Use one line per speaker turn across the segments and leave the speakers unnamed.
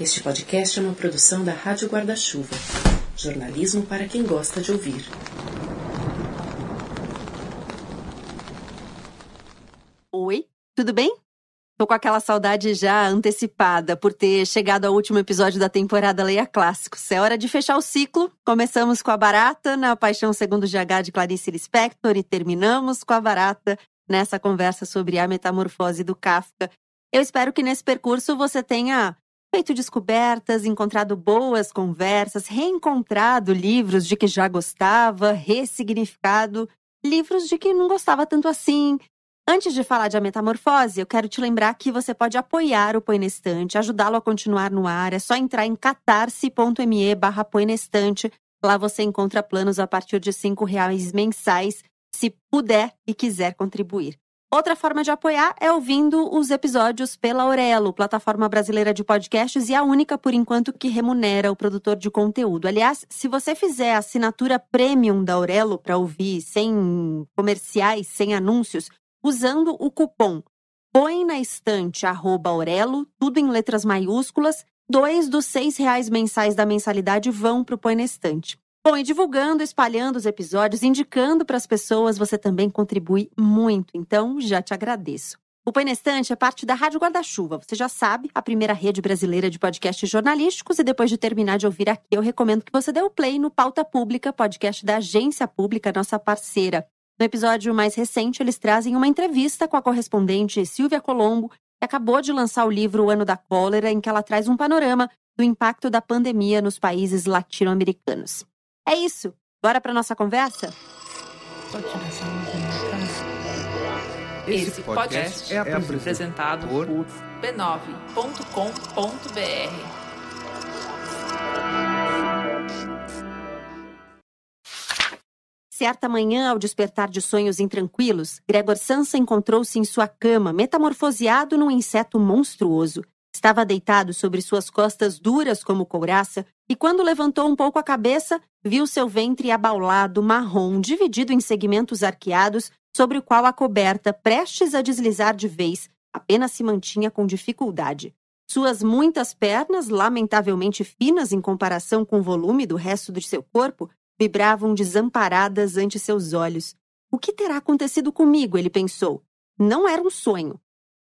Este podcast é uma produção da Rádio Guarda-Chuva. Jornalismo para quem gosta de ouvir.
Oi, tudo bem? Tô com aquela saudade já antecipada por ter chegado ao último episódio da temporada Leia Clássicos. É hora de fechar o ciclo. Começamos com a Barata na Paixão Segundo GH de Clarice Lispector e terminamos com a Barata nessa conversa sobre a metamorfose do Kafka. Eu espero que nesse percurso você tenha feito descobertas, encontrado boas conversas, reencontrado livros de que já gostava, ressignificado livros de que não gostava tanto assim. Antes de falar de A Metamorfose, eu quero te lembrar que você pode apoiar o Põe na Estante, ajudá-lo a continuar no ar. É só entrar em catarse.me barra Lá você encontra planos a partir de R$ reais mensais, se puder e quiser contribuir. Outra forma de apoiar é ouvindo os episódios pela Aurelo, plataforma brasileira de podcasts e a única por enquanto que remunera o produtor de conteúdo. Aliás, se você fizer a assinatura premium da Aurelo para ouvir sem comerciais, sem anúncios, usando o cupom põe na estante arroba Aurelo, tudo em letras maiúsculas, dois dos seis reais mensais da mensalidade vão para o Põe na Estante. Bom, e divulgando, espalhando os episódios, indicando para as pessoas, você também contribui muito. Então, já te agradeço. O Põe Estante é parte da Rádio Guarda-Chuva. Você já sabe, a primeira rede brasileira de podcasts jornalísticos. E depois de terminar de ouvir aqui, eu recomendo que você dê o play no Pauta Pública, podcast da Agência Pública, nossa parceira. No episódio mais recente, eles trazem uma entrevista com a correspondente Silvia Colombo, que acabou de lançar o livro O Ano da Cólera, em que ela traz um panorama do impacto da pandemia nos países latino-americanos. É isso. Bora para nossa conversa?
Esse podcast é apresentado por b9.com.br.
Certa manhã, ao despertar de sonhos intranquilos, Gregor Sansa encontrou-se em sua cama, metamorfoseado num inseto monstruoso. Estava deitado sobre suas costas duras como couraça e, quando levantou um pouco a cabeça, viu seu ventre abaulado, marrom, dividido em segmentos arqueados, sobre o qual a coberta, prestes a deslizar de vez, apenas se mantinha com dificuldade. Suas muitas pernas, lamentavelmente finas em comparação com o volume do resto de seu corpo, vibravam desamparadas ante seus olhos. O que terá acontecido comigo? ele pensou. Não era um sonho.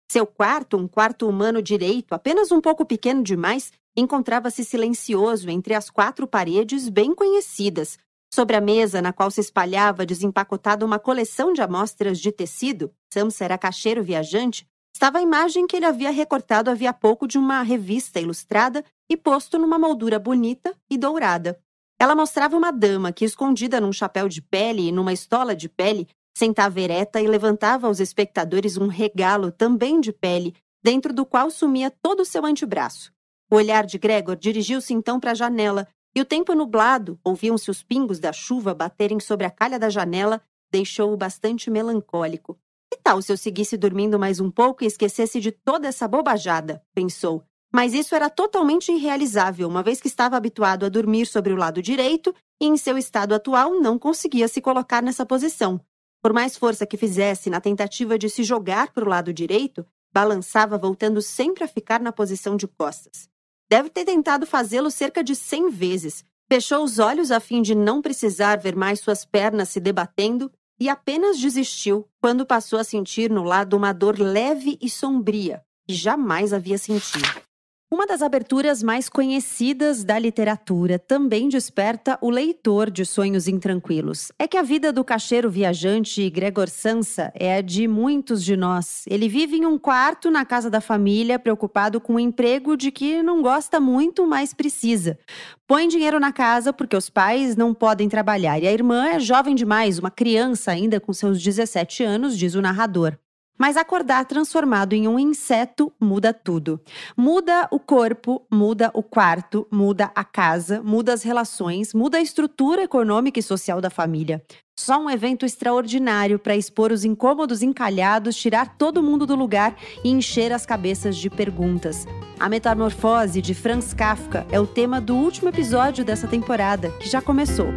Seu quarto, um quarto humano direito, apenas um pouco pequeno demais, encontrava-se silencioso entre as quatro paredes bem conhecidas. Sobre a mesa na qual se espalhava desempacotada uma coleção de amostras de tecido, Samsa era caixeiro viajante, estava a imagem que ele havia recortado havia pouco de uma revista ilustrada e posto numa moldura bonita e dourada. Ela mostrava uma dama que, escondida num chapéu de pele e numa estola de pele, Sentava ereta e levantava aos espectadores um regalo também de pele, dentro do qual sumia todo o seu antebraço. O olhar de Gregor dirigiu-se então para a janela, e o tempo nublado, ouviam-se os pingos da chuva baterem sobre a calha da janela, deixou-o bastante melancólico. Que tal se eu seguisse dormindo mais um pouco e esquecesse de toda essa bobajada? pensou. Mas isso era totalmente irrealizável, uma vez que estava habituado a dormir sobre o lado direito e, em seu estado atual, não conseguia se colocar nessa posição. Por mais força que fizesse na tentativa de se jogar para o lado direito, balançava voltando sempre a ficar na posição de costas. Deve ter tentado fazê-lo cerca de cem vezes. Fechou os olhos a fim de não precisar ver mais suas pernas se debatendo e apenas desistiu quando passou a sentir no lado uma dor leve e sombria que jamais havia sentido. Uma das aberturas mais conhecidas da literatura também desperta o leitor de sonhos intranquilos. É que a vida do caixeiro viajante Gregor Sansa é a de muitos de nós. Ele vive em um quarto na casa da família, preocupado com o um emprego de que não gosta muito, mas precisa. Põe dinheiro na casa porque os pais não podem trabalhar e a irmã é jovem demais, uma criança ainda com seus 17 anos, diz o narrador. Mas acordar transformado em um inseto muda tudo. Muda o corpo, muda o quarto, muda a casa, muda as relações, muda a estrutura econômica e social da família. Só um evento extraordinário para expor os incômodos encalhados, tirar todo mundo do lugar e encher as cabeças de perguntas. A metamorfose de Franz Kafka é o tema do último episódio dessa temporada, que já começou.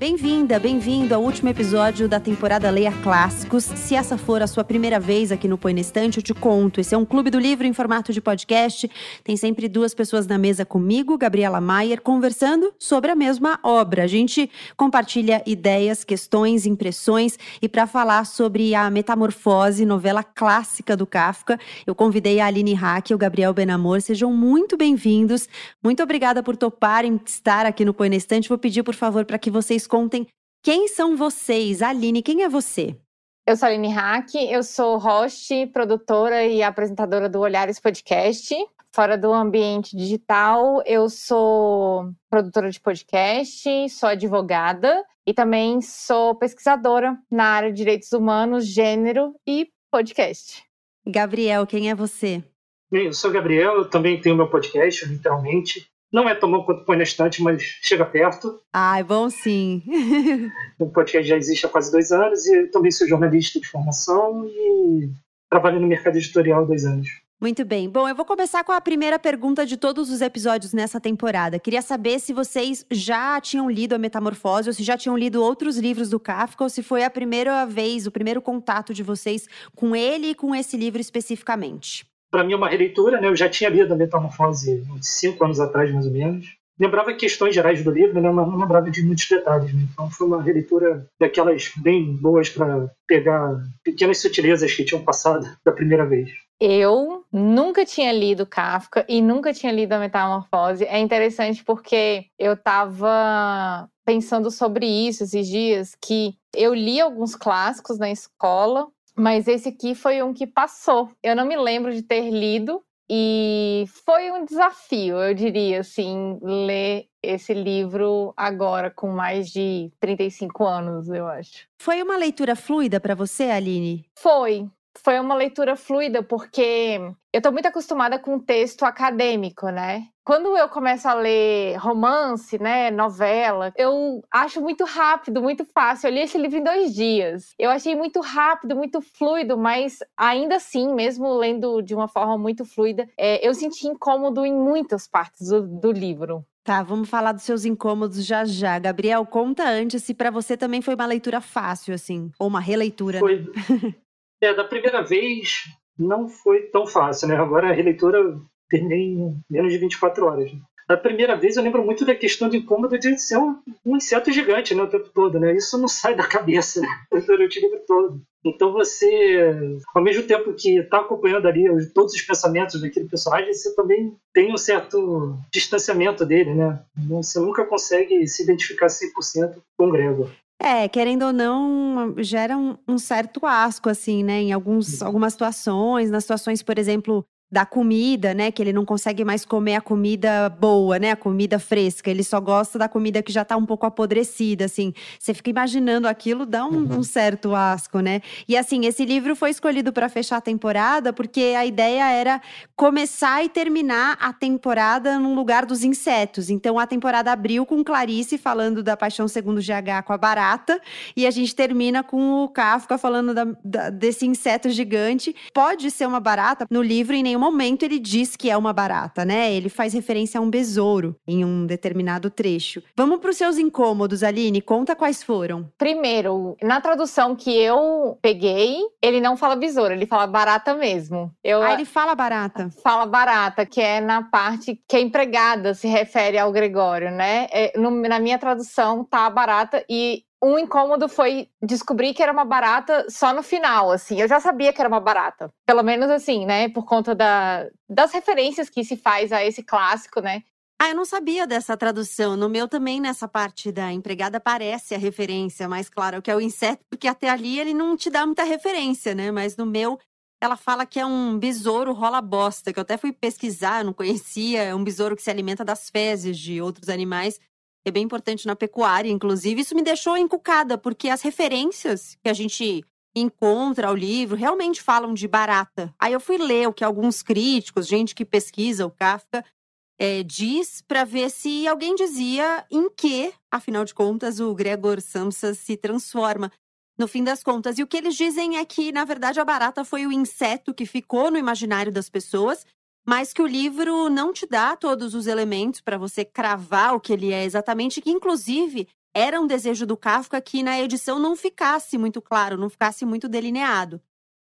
Bem-vinda, bem-vindo ao último episódio da temporada Leia Clássicos. Se essa for a sua primeira vez aqui no Põe na Estante, eu te conto. Esse é um clube do livro em formato de podcast. Tem sempre duas pessoas na mesa comigo, Gabriela Maier, conversando sobre a mesma obra. A gente compartilha ideias, questões, impressões e para falar sobre a Metamorfose, novela clássica do Kafka, eu convidei a Aline Hack e o Gabriel Benamor. Sejam muito bem-vindos. Muito obrigada por toparem estar aqui no Põe na Estante. Vou pedir, por favor, para que vocês contem quem são vocês. Aline, quem é você?
Eu sou a Aline Hack, eu sou host, produtora e apresentadora do Olhares Podcast. Fora do ambiente digital, eu sou produtora de podcast, sou advogada e também sou pesquisadora na área de direitos humanos, gênero e podcast.
Gabriel, quem é você?
Eu sou Gabriel, eu também tenho meu podcast, literalmente. Não é tão bom quanto põe na estante, mas chega perto.
Ah, é bom sim.
o podcast já existe há quase dois anos e eu também sou jornalista de formação e trabalho no mercado editorial há dois anos.
Muito bem. Bom, eu vou começar com a primeira pergunta de todos os episódios nessa temporada. Queria saber se vocês já tinham lido A Metamorfose, ou se já tinham lido outros livros do Kafka, ou se foi a primeira vez, o primeiro contato de vocês com ele e com esse livro especificamente
para mim é uma releitura, né? Eu já tinha lido a Metamorfose uns cinco anos atrás, mais ou menos. Lembrava questões gerais do livro, né? mas não lembrava de muitos detalhes. Né? Então foi uma releitura daquelas bem boas para pegar pequenas sutilezas que tinham passado da primeira vez.
Eu nunca tinha lido Kafka e nunca tinha lido a Metamorfose. É interessante porque eu estava pensando sobre isso esses dias, que eu li alguns clássicos na escola, mas esse aqui foi um que passou. Eu não me lembro de ter lido e foi um desafio, eu diria assim, ler esse livro agora com mais de 35 anos, eu acho.
Foi uma leitura fluida para você, Aline?
Foi foi uma leitura fluida, porque eu estou muito acostumada com texto acadêmico, né? Quando eu começo a ler romance, né, novela, eu acho muito rápido, muito fácil. Eu li esse livro em dois dias. Eu achei muito rápido, muito fluido, mas ainda assim, mesmo lendo de uma forma muito fluida, é, eu senti incômodo em muitas partes do, do livro.
Tá, vamos falar dos seus incômodos já já. Gabriel, conta antes se para você também foi uma leitura fácil, assim, ou uma releitura.
Foi. Né? É, da primeira vez não foi tão fácil, né? Agora a releitura terminei em menos de 24 horas. Da primeira vez eu lembro muito da questão do incômodo de ser um, um inseto gigante né, o tempo todo, né? Isso não sai da cabeça né, durante o livro todo. Então você, ao mesmo tempo que está acompanhando ali todos os pensamentos daquele personagem, você também tem um certo distanciamento dele, né? Você nunca consegue se identificar 100% com o Gregor.
É, querendo ou não, gera um, um certo asco, assim, né? Em alguns, algumas situações, nas situações, por exemplo, da comida, né? Que ele não consegue mais comer a comida boa, né? A comida fresca. Ele só gosta da comida que já tá um pouco apodrecida, assim. Você fica imaginando aquilo, dá um, uhum. um certo asco, né? E assim, esse livro foi escolhido para fechar a temporada porque a ideia era começar e terminar a temporada no lugar dos insetos. Então a temporada abriu com Clarice falando da paixão segundo GH com a barata e a gente termina com o Kafka falando da, da, desse inseto gigante. Pode ser uma barata no livro em nenhum momento ele diz que é uma barata, né? Ele faz referência a um besouro em um determinado trecho. Vamos para os seus incômodos, Aline. Conta quais foram.
Primeiro, na tradução que eu peguei, ele não fala besouro, ele fala barata mesmo.
Eu, ah, ele fala barata.
Fala barata, que é na parte que a empregada se refere ao Gregório, né? É, no, na minha tradução tá barata e um incômodo foi descobrir que era uma barata só no final, assim. Eu já sabia que era uma barata. Pelo menos assim, né? Por conta da, das referências que se faz a esse clássico, né?
Ah, eu não sabia dessa tradução. No meu também, nessa parte da empregada, aparece a referência mais clara, que é o inseto, porque até ali ele não te dá muita referência, né? Mas no meu, ela fala que é um besouro rola bosta, que eu até fui pesquisar, não conhecia. É um besouro que se alimenta das fezes de outros animais é bem importante na pecuária, inclusive. Isso me deixou encucada, porque as referências que a gente encontra ao livro realmente falam de barata. Aí eu fui ler o que alguns críticos, gente que pesquisa o Kafka, é, diz para ver se alguém dizia em que, afinal de contas, o Gregor Samsa se transforma. No fim das contas. E o que eles dizem é que, na verdade, a barata foi o inseto que ficou no imaginário das pessoas mas que o livro não te dá todos os elementos para você cravar o que ele é exatamente, que inclusive era um desejo do Kafka que na edição não ficasse muito claro, não ficasse muito delineado.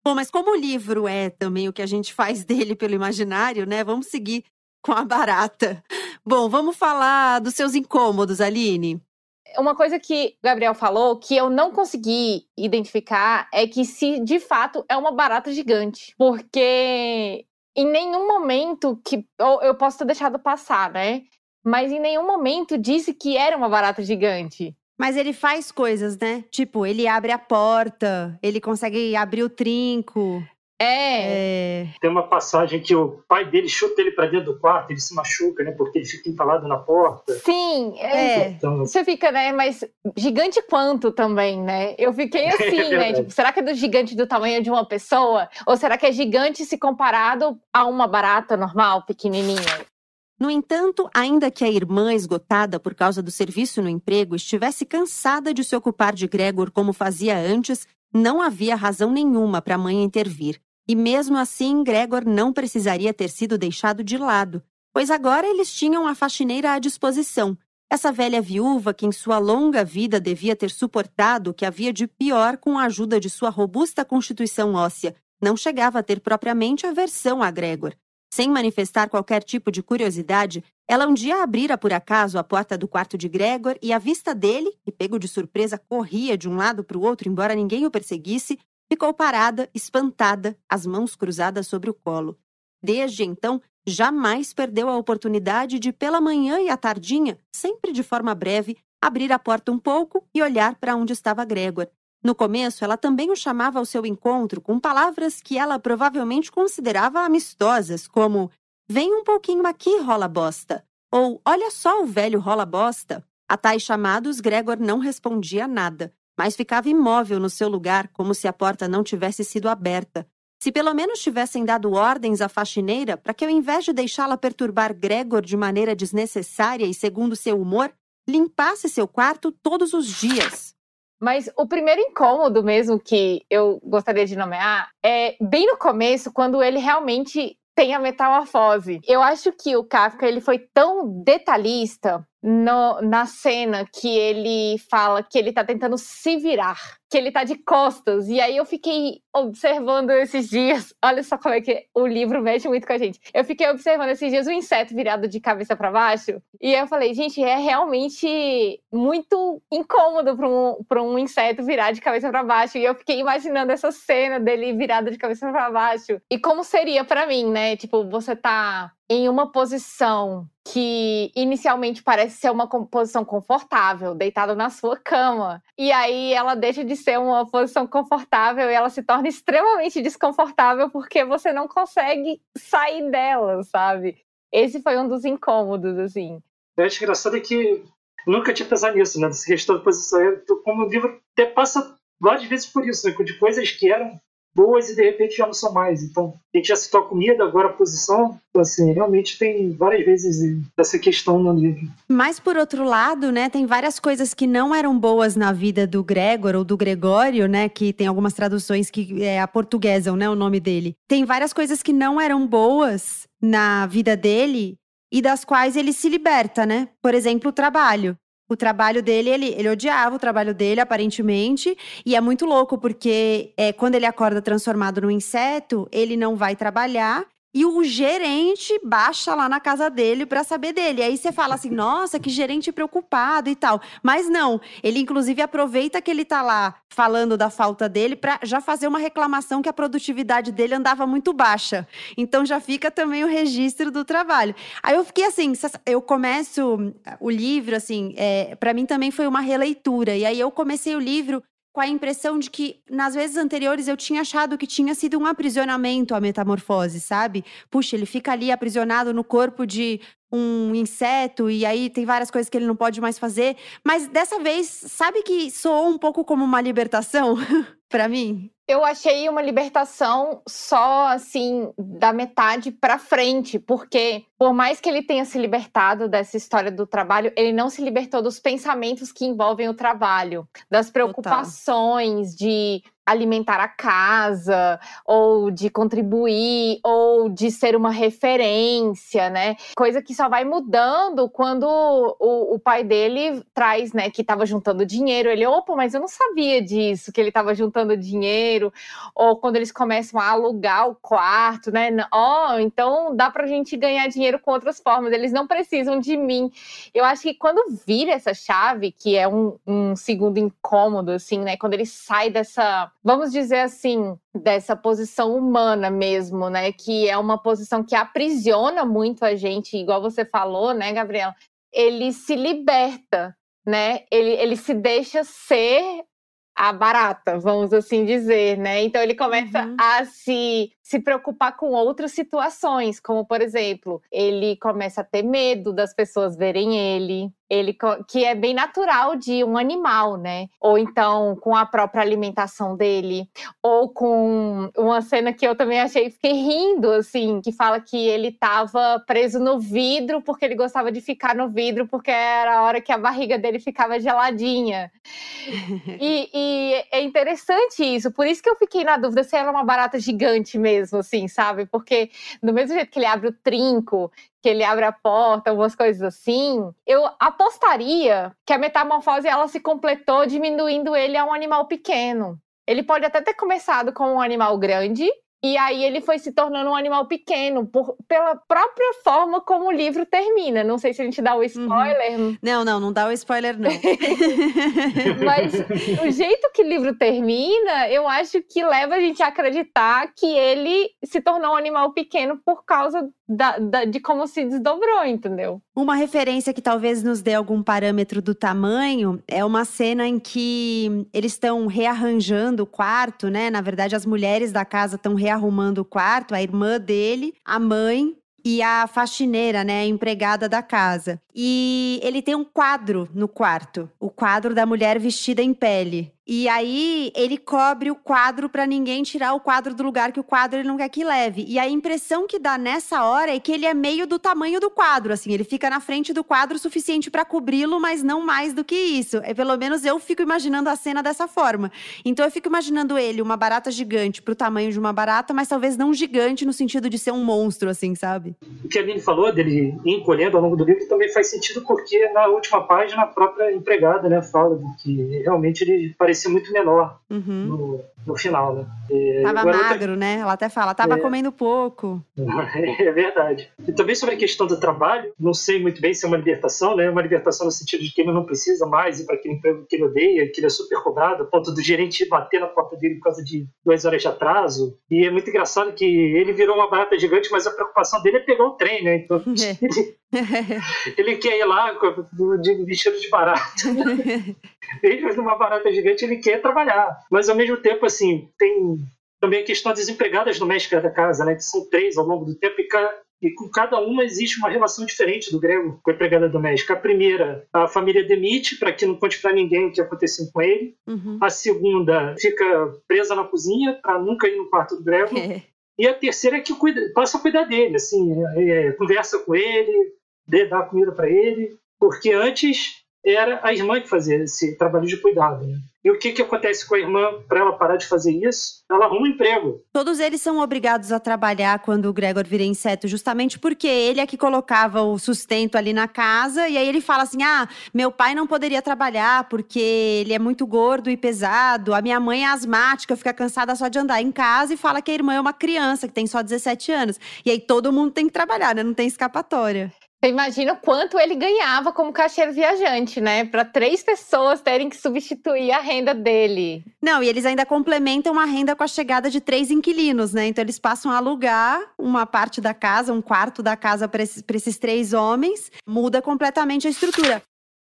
Bom, mas como o livro é também o que a gente faz dele pelo imaginário, né? Vamos seguir com a barata. Bom, vamos falar dos seus incômodos, Aline.
Uma coisa que o Gabriel falou que eu não consegui identificar é que se de fato é uma barata gigante. Porque em nenhum momento que. Eu posso ter deixado passar, né? Mas em nenhum momento disse que era uma barata gigante.
Mas ele faz coisas, né? Tipo, ele abre a porta, ele consegue abrir o trinco.
É.
é.
Tem uma passagem que o pai dele chuta ele para dentro do quarto, ele se machuca, né? Porque ele fica entalado na porta.
Sim, é. Então... Você fica, né? Mas gigante quanto também, né? Eu fiquei assim, é né? Tipo, será que é do gigante do tamanho de uma pessoa? Ou será que é gigante se comparado a uma barata normal, pequenininha?
No entanto, ainda que a irmã, esgotada por causa do serviço no emprego, estivesse cansada de se ocupar de Gregor como fazia antes, não havia razão nenhuma para a mãe intervir. E mesmo assim, Gregor não precisaria ter sido deixado de lado, pois agora eles tinham a faxineira à disposição. Essa velha viúva que em sua longa vida devia ter suportado o que havia de pior com a ajuda de sua robusta constituição óssea, não chegava a ter propriamente aversão a Gregor. Sem manifestar qualquer tipo de curiosidade, ela um dia abrira por acaso a porta do quarto de Gregor e a vista dele, que pego de surpresa corria de um lado para o outro embora ninguém o perseguisse, ficou parada, espantada, as mãos cruzadas sobre o colo. Desde então, jamais perdeu a oportunidade de, pela manhã e à tardinha, sempre de forma breve, abrir a porta um pouco e olhar para onde estava Gregor, no começo, ela também o chamava ao seu encontro com palavras que ela provavelmente considerava amistosas, como Vem um pouquinho aqui, rola bosta, ou Olha só o velho rola bosta. A tais chamados, Gregor não respondia nada, mas ficava imóvel no seu lugar, como se a porta não tivesse sido aberta. Se pelo menos tivessem dado ordens à faxineira para que, ao invés de deixá-la perturbar Gregor de maneira desnecessária e segundo seu humor, limpasse seu quarto todos os dias.
Mas o primeiro incômodo mesmo que eu gostaria de nomear é bem no começo, quando ele realmente tem a metamorfose. Eu acho que o Kafka ele foi tão detalhista no, na cena que ele fala que ele tá tentando se virar, que ele tá de costas. E aí eu fiquei observando esses dias. Olha só como é que o livro mexe muito com a gente. Eu fiquei observando esses dias o inseto virado de cabeça para baixo. E eu falei, gente, é realmente muito incômodo para um, pra um inseto virar de cabeça para baixo. E eu fiquei imaginando essa cena dele virado de cabeça para baixo. E como seria para mim, né? Tipo, você tá em uma posição que inicialmente parece ser uma posição confortável, deitado na sua cama. E aí ela deixa de ser uma posição confortável e ela se torna extremamente desconfortável porque você não consegue sair dela, sabe? Esse foi um dos incômodos, assim.
Eu acho engraçado é que nunca tinha pensado nisso, né? Dessa questão de posição. Como o livro até passa várias vezes por isso, né? De coisas que eram boas e de repente já não são mais. Então, a gente já citou a comida, agora a posição. Então, assim, realmente tem várias vezes essa questão no livro.
Mas, por outro lado, né, tem várias coisas que não eram boas na vida do Gregor ou do Gregório, né, que tem algumas traduções que é a portuguesa, né, o nome dele. Tem várias coisas que não eram boas na vida dele e das quais ele se liberta, né? Por exemplo, o trabalho o trabalho dele, ele, ele odiava o trabalho dele, aparentemente, e é muito louco, porque é, quando ele acorda transformado num inseto, ele não vai trabalhar e o gerente baixa lá na casa dele para saber dele. Aí você fala assim: "Nossa, que gerente preocupado e tal". Mas não, ele inclusive aproveita que ele tá lá falando da falta dele para já fazer uma reclamação que a produtividade dele andava muito baixa. Então já fica também o registro do trabalho. Aí eu fiquei assim, eu começo o livro assim, é, para mim também foi uma releitura. E aí eu comecei o livro com a impressão de que nas vezes anteriores eu tinha achado que tinha sido um aprisionamento a metamorfose, sabe? Puxa, ele fica ali aprisionado no corpo de um inseto e aí tem várias coisas que ele não pode mais fazer, mas dessa vez, sabe que soou um pouco como uma libertação para mim?
Eu achei uma libertação só assim da metade para frente, porque por mais que ele tenha se libertado dessa história do trabalho, ele não se libertou dos pensamentos que envolvem o trabalho, das preocupações Total. de alimentar a casa, ou de contribuir, ou de ser uma referência, né? Coisa que só vai mudando quando o, o pai dele traz, né, que estava juntando dinheiro. Ele, opa, mas eu não sabia disso, que ele estava juntando dinheiro. Ou quando eles começam a alugar o quarto, né? Ó, oh, então dá pra gente ganhar dinheiro com outras formas. Eles não precisam de mim. Eu acho que quando vira essa chave, que é um, um segundo incômodo, assim, né? Quando ele sai dessa vamos dizer assim, dessa posição humana mesmo, né? Que é uma posição que aprisiona muito a gente, igual você falou, né, Gabriela? Ele se liberta, né? Ele, ele se deixa ser a barata, vamos assim dizer, né? Então ele começa uhum. a se, se preocupar com outras situações, como por exemplo, ele começa a ter medo das pessoas verem ele, ele que é bem natural de um animal, né? Ou então com a própria alimentação dele, ou com uma cena que eu também achei fiquei rindo assim, que fala que ele estava preso no vidro porque ele gostava de ficar no vidro porque era a hora que a barriga dele ficava geladinha. e, e é interessante isso, por isso que eu fiquei na dúvida se era uma barata gigante mesmo, assim, sabe? Porque do mesmo jeito que ele abre o trinco, que ele abre a porta, algumas coisas assim, eu apostaria que a metamorfose ela se completou diminuindo ele a um animal pequeno. Ele pode até ter começado com um animal grande, e aí ele foi se tornando um animal pequeno, por, pela própria forma como o livro termina. Não sei se a gente dá o uhum. spoiler.
Uhum. Não, não, não dá o spoiler, não.
Mas o jeito que o livro termina, eu acho que leva a gente a acreditar que ele se tornou um animal pequeno por causa da, da, de como se desdobrou, entendeu?
Uma referência que talvez nos dê algum parâmetro do tamanho é uma cena em que eles estão rearranjando o quarto, né? Na verdade, as mulheres da casa estão rearrumando o quarto, a irmã dele, a mãe e a faxineira, né, a empregada da casa. E ele tem um quadro no quarto, o quadro da mulher vestida em pele. E aí ele cobre o quadro para ninguém tirar o quadro do lugar que o quadro ele não quer que leve. E a impressão que dá nessa hora é que ele é meio do tamanho do quadro, assim, ele fica na frente do quadro o suficiente para cobri-lo, mas não mais do que isso. É pelo menos eu fico imaginando a cena dessa forma. Então eu fico imaginando ele uma barata gigante pro tamanho de uma barata, mas talvez não gigante no sentido de ser um monstro assim, sabe?
O que a Aline falou dele encolhendo ao longo do livro também faz sentido porque na última página a própria empregada, né, fala que realmente ele parece parecia muito menor uhum. no, no final, né?
E, tava magro, né? Ela até fala, tava é... comendo pouco.
É verdade. E também sobre a questão do trabalho, não sei muito bem se é uma libertação, né? Uma libertação no sentido de que ele não precisa mais ir para aquele emprego que ele odeia, que ele é super cobrado, a ponto do gerente bater na porta dele por causa de duas horas de atraso. E é muito engraçado que ele virou uma barata gigante, mas a preocupação dele é pegar o trem, né? Então, é. ele, ele quer ir lá de vestido de barata. Mesmo numa barata gigante, ele quer trabalhar. Mas ao mesmo tempo, assim, tem também a questão das empregadas domésticas da casa, né? Que são três ao longo do tempo e, e com cada uma existe uma relação diferente do grego com a empregada doméstica. A primeira, a família demite para que não conte para ninguém o que aconteceu com ele. Uhum. A segunda fica presa na cozinha para nunca ir no quarto do grego. É. E a terceira é que cuida, passa a cuidar dele, assim, é, conversa com ele, dá comida para ele, porque antes era a irmã que fazia esse trabalho de cuidado. Né? E o que, que acontece com a irmã para ela parar de fazer isso? Ela arruma um emprego.
Todos eles são obrigados a trabalhar quando o Gregor vira inseto, justamente porque ele é que colocava o sustento ali na casa. E aí ele fala assim: ah, meu pai não poderia trabalhar porque ele é muito gordo e pesado. A minha mãe é asmática, fica cansada só de andar em casa e fala que a irmã é uma criança que tem só 17 anos. E aí todo mundo tem que trabalhar, né? Não tem escapatória.
Você imagina o quanto ele ganhava como caixeiro viajante, né? Para três pessoas terem que substituir a renda dele.
Não, e eles ainda complementam a renda com a chegada de três inquilinos, né? Então eles passam a alugar uma parte da casa, um quarto da casa para esses, esses três homens. Muda completamente a estrutura.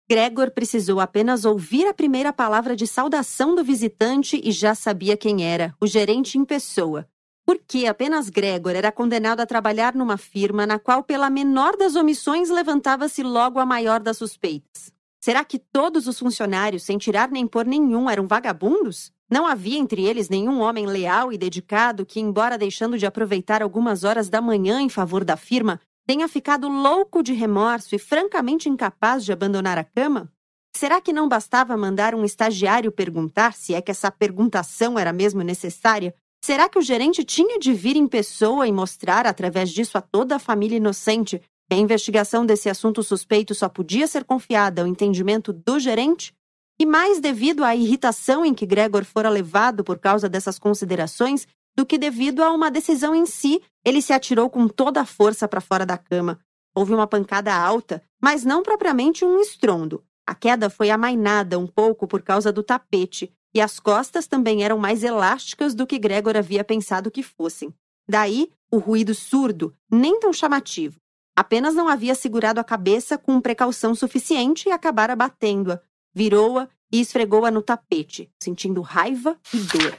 Gregor precisou apenas ouvir a primeira palavra de saudação do visitante e já sabia quem era, o gerente em pessoa. Porque apenas Gregor era condenado a trabalhar numa firma na qual, pela menor das omissões, levantava-se logo a maior das suspeitas. Será que todos os funcionários, sem tirar nem pôr nenhum, eram vagabundos? Não havia entre eles nenhum homem leal e dedicado que, embora deixando de aproveitar algumas horas da manhã em favor da firma, tenha ficado louco de remorso e francamente incapaz de abandonar a cama? Será que não bastava mandar um estagiário perguntar se é que essa perguntação era mesmo necessária? Será que o gerente tinha de vir em pessoa e mostrar, através disso, a toda a família inocente que a investigação desse assunto suspeito só podia ser confiada ao entendimento do gerente? E mais devido à irritação em que Gregor fora levado por causa dessas considerações do que devido a uma decisão em si, ele se atirou com toda a força para fora da cama. Houve uma pancada alta, mas não propriamente um estrondo. A queda foi amainada um pouco por causa do tapete, e as costas também eram mais elásticas do que Gregor havia pensado que fossem. Daí, o ruído surdo, nem tão chamativo. Apenas não havia segurado a cabeça com precaução suficiente e acabara batendo-a. Virou-a e esfregou-a no tapete, sentindo raiva e dor.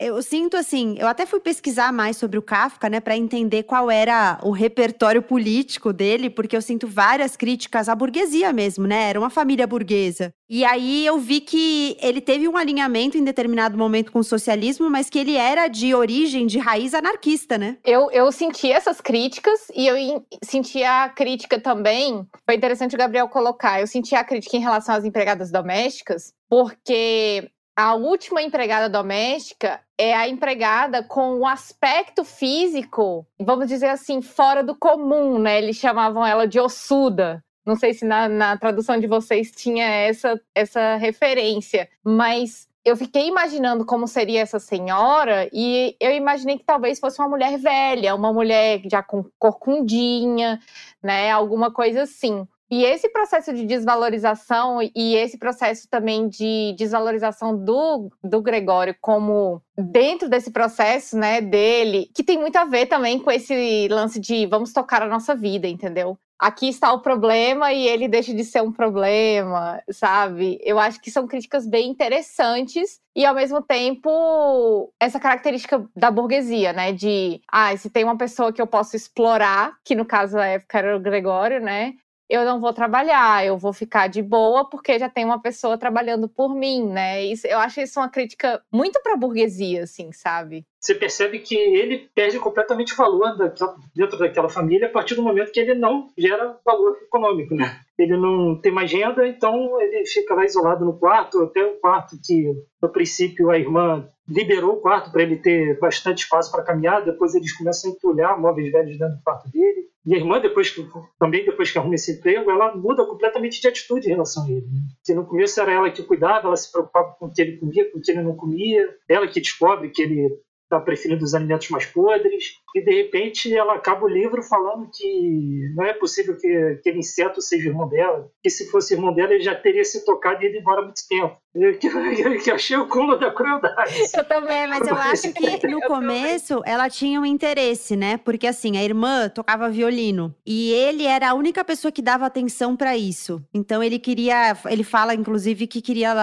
Eu sinto assim, eu até fui pesquisar mais sobre o Kafka, né, para entender qual era o repertório político dele, porque eu sinto várias críticas à burguesia mesmo, né? Era uma família burguesa. E aí eu vi que ele teve um alinhamento em determinado momento com o socialismo, mas que ele era de origem, de raiz anarquista, né?
Eu, eu senti essas críticas e eu senti a crítica também. Foi interessante o Gabriel colocar. Eu senti a crítica em relação às empregadas domésticas, porque a última empregada doméstica é a empregada com o aspecto físico, vamos dizer assim, fora do comum, né? Eles chamavam ela de ossuda. Não sei se na, na tradução de vocês tinha essa, essa referência, mas eu fiquei imaginando como seria essa senhora e eu imaginei que talvez fosse uma mulher velha, uma mulher já com corcundinha, né? Alguma coisa assim. E esse processo de desvalorização e esse processo também de desvalorização do, do Gregório como dentro desse processo, né, dele, que tem muito a ver também com esse lance de vamos tocar a nossa vida, entendeu? Aqui está o problema e ele deixa de ser um problema, sabe? Eu acho que são críticas bem interessantes e ao mesmo tempo essa característica da burguesia, né, de ah, se tem uma pessoa que eu posso explorar, que no caso época era o Gregório, né? Eu não vou trabalhar, eu vou ficar de boa porque já tem uma pessoa trabalhando por mim, né? Isso, eu acho isso uma crítica muito para a burguesia, assim, sabe?
Você percebe que ele perde completamente valor dentro daquela família a partir do momento que ele não gera valor econômico, né? Ele não tem mais agenda, então ele fica lá isolado no quarto, até o quarto que, no princípio, a irmã liberou o quarto para ele ter bastante espaço para caminhar, depois eles começam a entulhar móveis velhos dentro do quarto dele. E a irmã, depois que, também depois que arruma esse emprego, ela muda completamente de atitude em relação a ele. Né? Que no começo era ela que cuidava, ela se preocupava com o que ele comia, com o que ele não comia, ela que descobre que ele está preferindo os alimentos mais podres, e de repente ela acaba o livro falando que não é possível que aquele inseto seja irmão dela, que se fosse irmão dela ele já teria se tocado e ido embora há muito tempo. Eu, que, que achei o cúmulo da crueldade.
Eu também, mas eu acho que no começo ela tinha um interesse, né? Porque assim, a irmã tocava violino e ele era a única pessoa que dava atenção para isso. Então ele queria, ele fala inclusive que queria,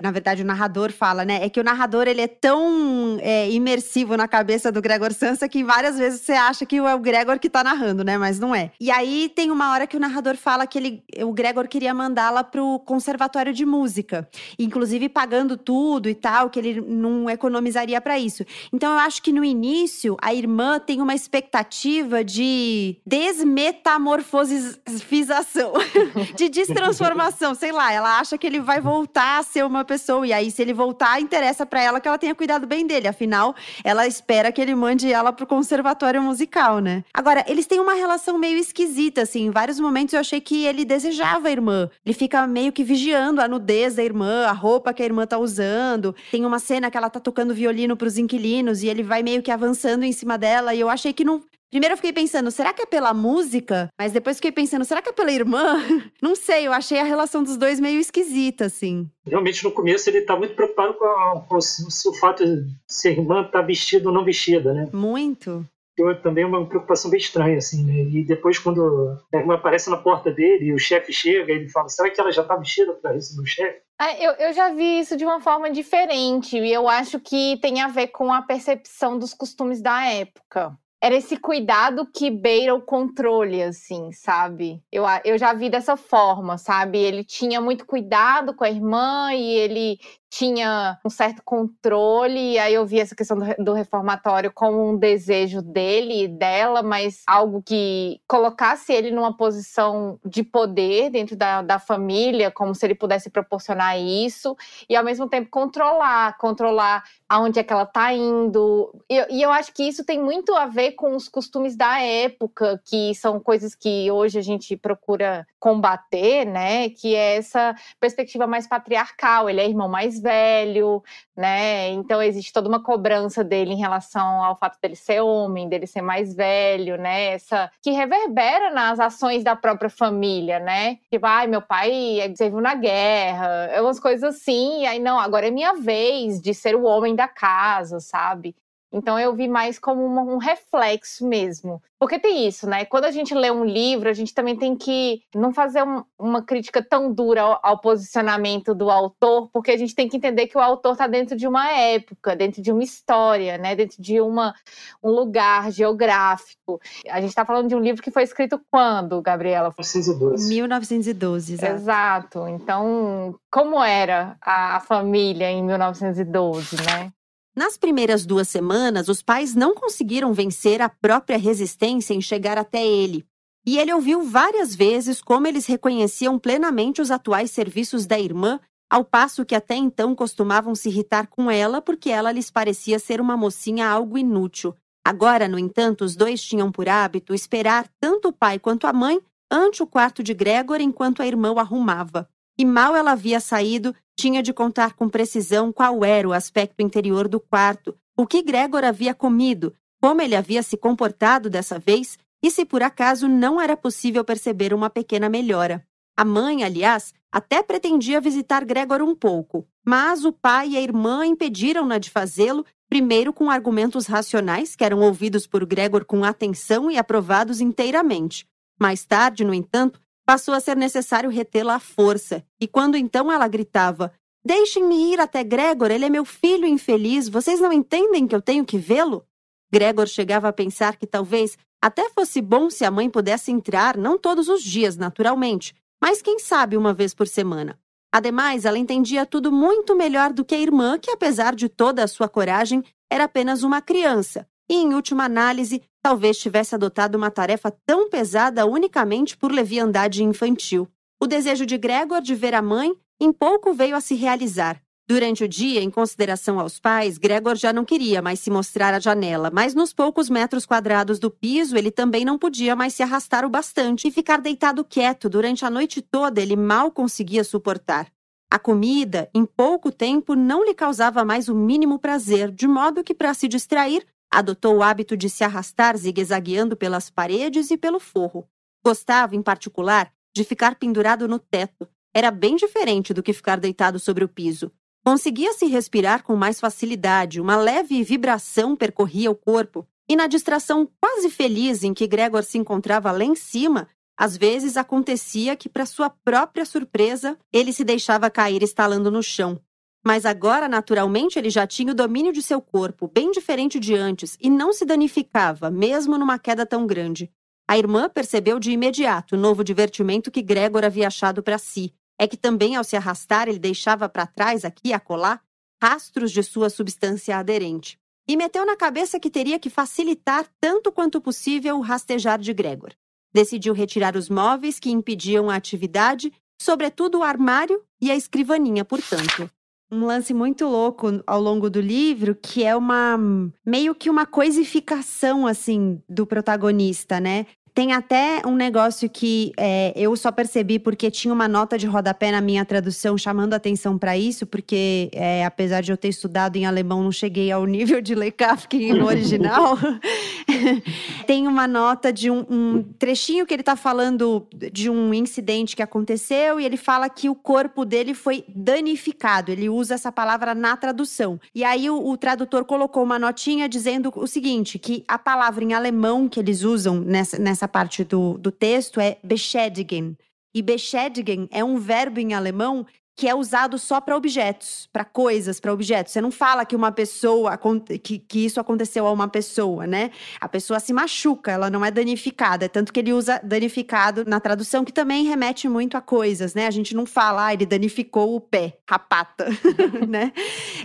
na verdade o narrador fala, né? É que o narrador ele é tão é, imersivo na cabeça do Gregor Sansa que várias vezes você acha que é o Gregor que tá narrando, né? Mas não é. E aí tem uma hora que o narrador fala que ele, o Gregor queria mandá-la pro conservatório de música, inclusive pagando tudo e tal, que ele não economizaria para isso. Então eu acho que no início a irmã tem uma expectativa de desmetamorfosização, de destransformação, sei lá, ela acha que ele vai voltar a ser uma pessoa e aí se ele voltar, interessa para ela que ela tenha cuidado bem dele, afinal, ela espera que ele mande ela pro conservatório musical, né? Agora, eles têm uma relação meio esquisita, assim. Em vários momentos eu achei que ele desejava a irmã. Ele fica meio que vigiando a nudez da irmã, a roupa que a irmã tá usando. Tem uma cena que ela tá tocando violino pros inquilinos e ele vai meio que avançando em cima dela. E eu achei que não, Primeiro eu fiquei pensando, será que é pela música? Mas depois fiquei pensando, será que é pela irmã? Não sei, eu achei a relação dos dois meio esquisita, assim.
Realmente, no começo, ele tá muito preocupado com, a, com o, o, fato de ser irmã tá vestida ou não vestida, né?
Muito.
Eu, também é uma preocupação bem estranha, assim, né? E depois, quando a irmã aparece na porta dele e o chefe chega, ele fala, será que ela já tá vestida para receber o chefe?
Ah, eu, eu já vi isso de uma forma diferente, e eu acho que tem a ver com a percepção dos costumes da época era esse cuidado que beira o controle, assim, sabe? Eu, eu já vi dessa forma, sabe? Ele tinha muito cuidado com a irmã e ele tinha um certo controle, e aí eu vi essa questão do, do reformatório como um desejo dele e dela, mas algo que colocasse ele numa posição de poder dentro da, da família, como se ele pudesse proporcionar isso, e ao mesmo tempo controlar, controlar aonde é que ela está indo. E, e eu acho que isso tem muito a ver com os costumes da época, que são coisas que hoje a gente procura combater, né? Que é essa perspectiva mais patriarcal. Ele é irmão mais velho, né? Então existe toda uma cobrança dele em relação ao fato dele ser homem, dele ser mais velho, né? Essa que reverbera nas ações da própria família, né? Tipo, ai, meu pai serviu na guerra, é umas coisas assim, e aí não, agora é minha vez de ser o homem da casa, sabe? Então eu vi mais como um reflexo mesmo. Porque tem isso, né? Quando a gente lê um livro, a gente também tem que não fazer um, uma crítica tão dura ao, ao, posicionamento do autor, porque a gente tem que entender que o autor está dentro de uma época, dentro de uma história, né? Dentro de uma, um lugar geográfico. A gente está falando de um livro que foi escrito quando, Gabriela?
1912.
1912, exato.
Exato. Então, como era a, a família em 1912, né?
Nas primeiras duas semanas, os pais não conseguiram vencer a própria resistência em chegar até ele. E ele ouviu várias vezes como eles reconheciam plenamente os atuais serviços da irmã, ao passo que até então costumavam se irritar com ela porque ela lhes parecia ser uma mocinha algo inútil. Agora, no entanto, os dois tinham por hábito esperar tanto o pai quanto a mãe ante o quarto de Gregor enquanto a irmã o arrumava. E mal ela havia saído, tinha de contar com precisão qual era o aspecto interior do quarto, o que Gregor havia comido, como ele havia se comportado dessa vez e se por acaso não era possível perceber uma pequena melhora. A mãe, aliás, até pretendia visitar Gregor um pouco, mas o pai e a irmã impediram-na de fazê-lo, primeiro com argumentos racionais que eram ouvidos por Gregor com atenção e aprovados inteiramente. Mais tarde, no entanto, passou a ser necessário retê-la à força, e quando então ela gritava: Deixem-me ir até Gregor, ele é meu filho infeliz, vocês não entendem que eu tenho que vê-lo? Gregor chegava a pensar que talvez até fosse bom se a mãe pudesse entrar, não todos os dias, naturalmente, mas quem sabe uma vez por semana. Ademais, ela entendia tudo muito melhor do que a irmã, que, apesar de toda a sua coragem, era apenas uma criança, e, em última análise, talvez tivesse adotado uma tarefa tão pesada unicamente por leviandade infantil. O desejo de Gregor de ver a mãe em pouco veio a se realizar. Durante o dia, em consideração aos pais, Gregor já não queria mais se mostrar à janela, mas nos poucos metros quadrados do piso ele também não podia mais se arrastar o bastante e ficar deitado quieto durante a noite toda ele mal conseguia suportar. A comida, em pouco tempo, não lhe causava mais o mínimo prazer, de modo que, para se distrair, Adotou o hábito de se arrastar zigue-zagueando pelas paredes e pelo forro. Gostava, em particular, de ficar pendurado no teto. Era bem diferente do que ficar deitado sobre o piso. Conseguia-se respirar com mais facilidade, uma leve vibração percorria o corpo, e na distração quase feliz em que Gregor se encontrava lá em cima, às vezes acontecia que, para sua própria surpresa, ele se deixava cair estalando no chão, mas agora, naturalmente, ele já tinha o domínio de seu corpo, bem diferente de antes, e não se danificava, mesmo numa queda tão grande. A irmã percebeu de imediato o novo divertimento que Gregor havia achado para si. É que também, ao se arrastar, ele deixava para trás, aqui e acolá, rastros de sua substância aderente. E meteu na cabeça que teria que facilitar tanto quanto possível o rastejar de Gregor. Decidiu retirar os móveis que impediam a atividade, sobretudo o armário e a escrivaninha, portanto um lance muito louco ao longo do livro, que é uma meio que uma coisificação assim do protagonista, né? Tem até um negócio que é, eu só percebi porque tinha uma nota de rodapé na minha tradução chamando atenção para isso, porque é, apesar de eu ter estudado em alemão, não cheguei ao nível de ler Kafka no original. Tem uma nota de um, um trechinho que ele está falando de um incidente que aconteceu e ele fala que o corpo dele foi danificado. Ele usa essa palavra na tradução. E aí o, o tradutor colocou uma notinha dizendo o seguinte: que a palavra em alemão que eles usam nessa, nessa parte do, do texto é beschädigen. E beschädigen é um verbo em alemão que é usado só para objetos, para coisas, para objetos. Você não fala que uma pessoa que, que isso aconteceu a uma pessoa, né? A pessoa se machuca, ela não é danificada. É tanto que ele usa danificado na tradução, que também remete muito a coisas, né? A gente não fala, ah, ele danificou o pé, rapata, né?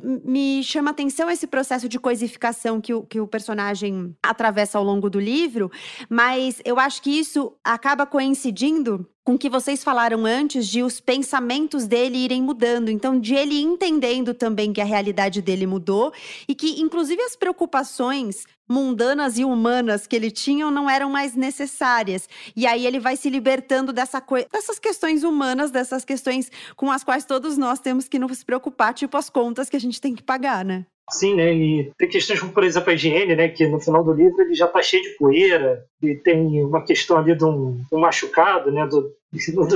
Me chama atenção esse processo de coisificação que o, que o personagem atravessa ao longo do livro, mas eu acho que isso acaba coincidindo com o que vocês falaram antes de os pensamentos dele irem mudando. Então, de ele entendendo também que a realidade dele mudou e que, inclusive, as preocupações mundanas e humanas que ele tinha não eram mais necessárias. E aí ele vai se libertando dessa dessas questões humanas, dessas questões com as quais todos nós temos que nos preocupar, tipo as contas que a gente tem que pagar, né?
Sim, né? E tem questões como, por exemplo, a higiene, né? Que no final do livro ele já está cheio de poeira e tem uma questão ali de um, um machucado, né? Do,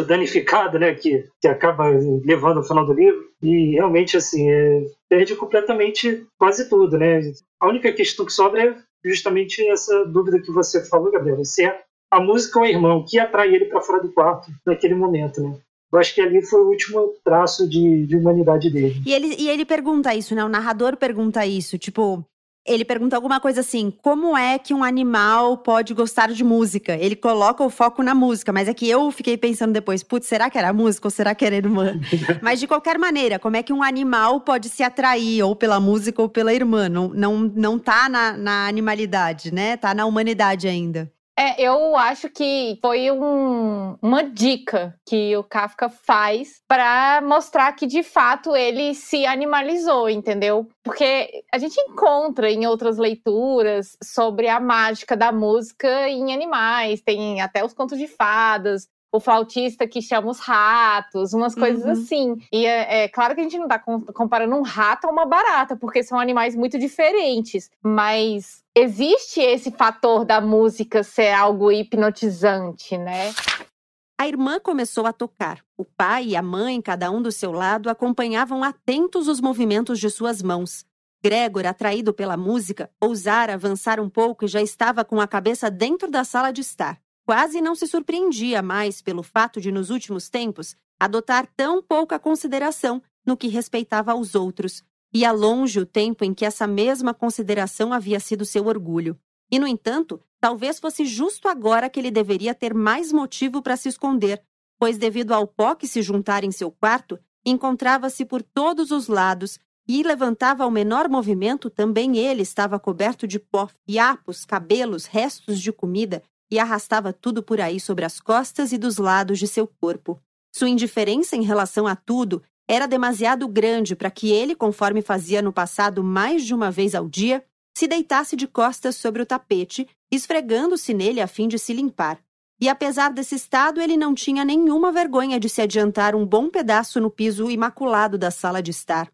danificado, né? Que, que acaba levando no final do livro. E realmente, assim, é, perde completamente quase tudo, né? A única questão que sobra é justamente essa dúvida que você falou, Gabriel. Se é a música ou o irmão que atrai ele para fora do quarto naquele momento, né? Eu acho que ali foi o último traço de, de humanidade dele.
E ele, e ele pergunta isso, né? O narrador pergunta isso, tipo, ele pergunta alguma coisa assim: como é que um animal pode gostar de música? Ele coloca o foco na música, mas é que eu fiquei pensando depois: putz, será que era música ou será que era irmã? mas de qualquer maneira, como é que um animal pode se atrair ou pela música ou pela irmã? Não, não, não tá na, na animalidade, né? Tá na humanidade ainda.
É, eu acho que foi um, uma dica que o Kafka faz para mostrar que de fato ele se animalizou, entendeu? Porque a gente encontra em outras leituras sobre a mágica da música em animais, tem até os contos de fadas, o flautista que chama os ratos, umas coisas uhum. assim. E é, é, claro que a gente não está comparando um rato a uma barata, porque são animais muito diferentes. Mas existe esse fator da música ser algo hipnotizante, né?
A irmã começou a tocar. O pai e a mãe, cada um do seu lado, acompanhavam atentos os movimentos de suas mãos. Gregor, atraído pela música, ousara avançar um pouco e já estava com a cabeça dentro da sala de estar. Quase não se surpreendia mais pelo fato de, nos últimos tempos, adotar tão pouca consideração no que respeitava aos outros. Ia longe o tempo em que essa mesma consideração havia sido seu orgulho. E, no entanto, talvez fosse justo agora que ele deveria ter mais motivo para se esconder, pois, devido ao pó que se juntara em seu quarto, encontrava-se por todos os lados e levantava o menor movimento, também ele estava coberto de pó, fiapos, cabelos, restos de comida e arrastava tudo por aí sobre as costas e dos lados de seu corpo. Sua indiferença em relação a tudo era demasiado grande para que ele, conforme fazia no passado mais de uma vez ao dia, se deitasse de costas sobre o tapete, esfregando-se nele a fim de se limpar. E apesar desse estado, ele não tinha nenhuma vergonha de se adiantar um bom pedaço no piso imaculado da sala de estar.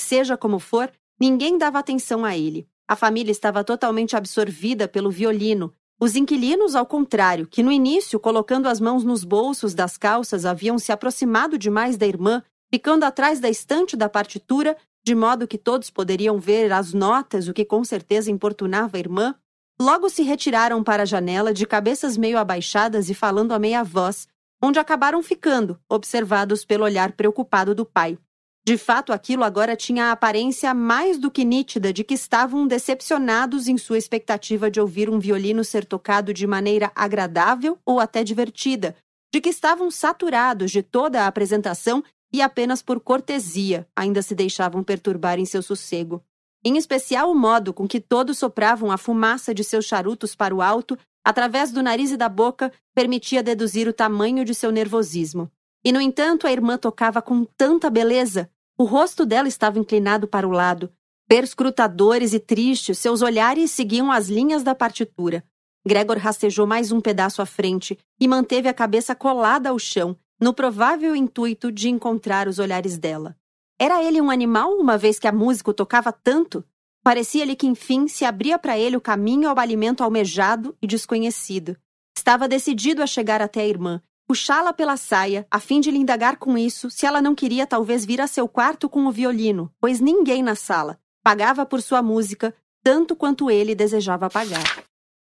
Seja como for, ninguém dava atenção a ele. A família estava totalmente absorvida pelo violino, os inquilinos, ao contrário, que no início, colocando as mãos nos bolsos das calças, haviam se aproximado demais da irmã, ficando atrás da estante da partitura, de modo que todos poderiam ver as notas, o que com certeza importunava a irmã, logo se retiraram para a janela, de cabeças meio abaixadas e falando a meia voz, onde acabaram ficando, observados pelo olhar preocupado do pai. De fato, aquilo agora tinha a aparência mais do que nítida de que estavam decepcionados em sua expectativa de ouvir um violino ser tocado de maneira agradável ou até divertida, de que estavam saturados de toda a apresentação e apenas por cortesia ainda se deixavam perturbar em seu sossego. Em especial o modo com que todos sopravam a fumaça de seus charutos para o alto, através do nariz e da boca, permitia deduzir o tamanho de seu nervosismo. E, no entanto, a irmã tocava com tanta beleza, o rosto dela estava inclinado para o lado. Perscrutadores e tristes, seus olhares seguiam as linhas da partitura. Gregor rastejou mais um pedaço à frente e manteve a cabeça colada ao chão, no provável intuito de encontrar os olhares dela. Era ele um animal, uma vez que a música o tocava tanto? Parecia-lhe que, enfim, se abria para ele o caminho ao alimento almejado e desconhecido. Estava decidido a chegar até a irmã, puxá-la pela saia, a fim de lhe indagar com isso se ela não queria talvez vir a seu quarto com o violino, pois ninguém na sala pagava por sua música tanto quanto ele desejava pagar.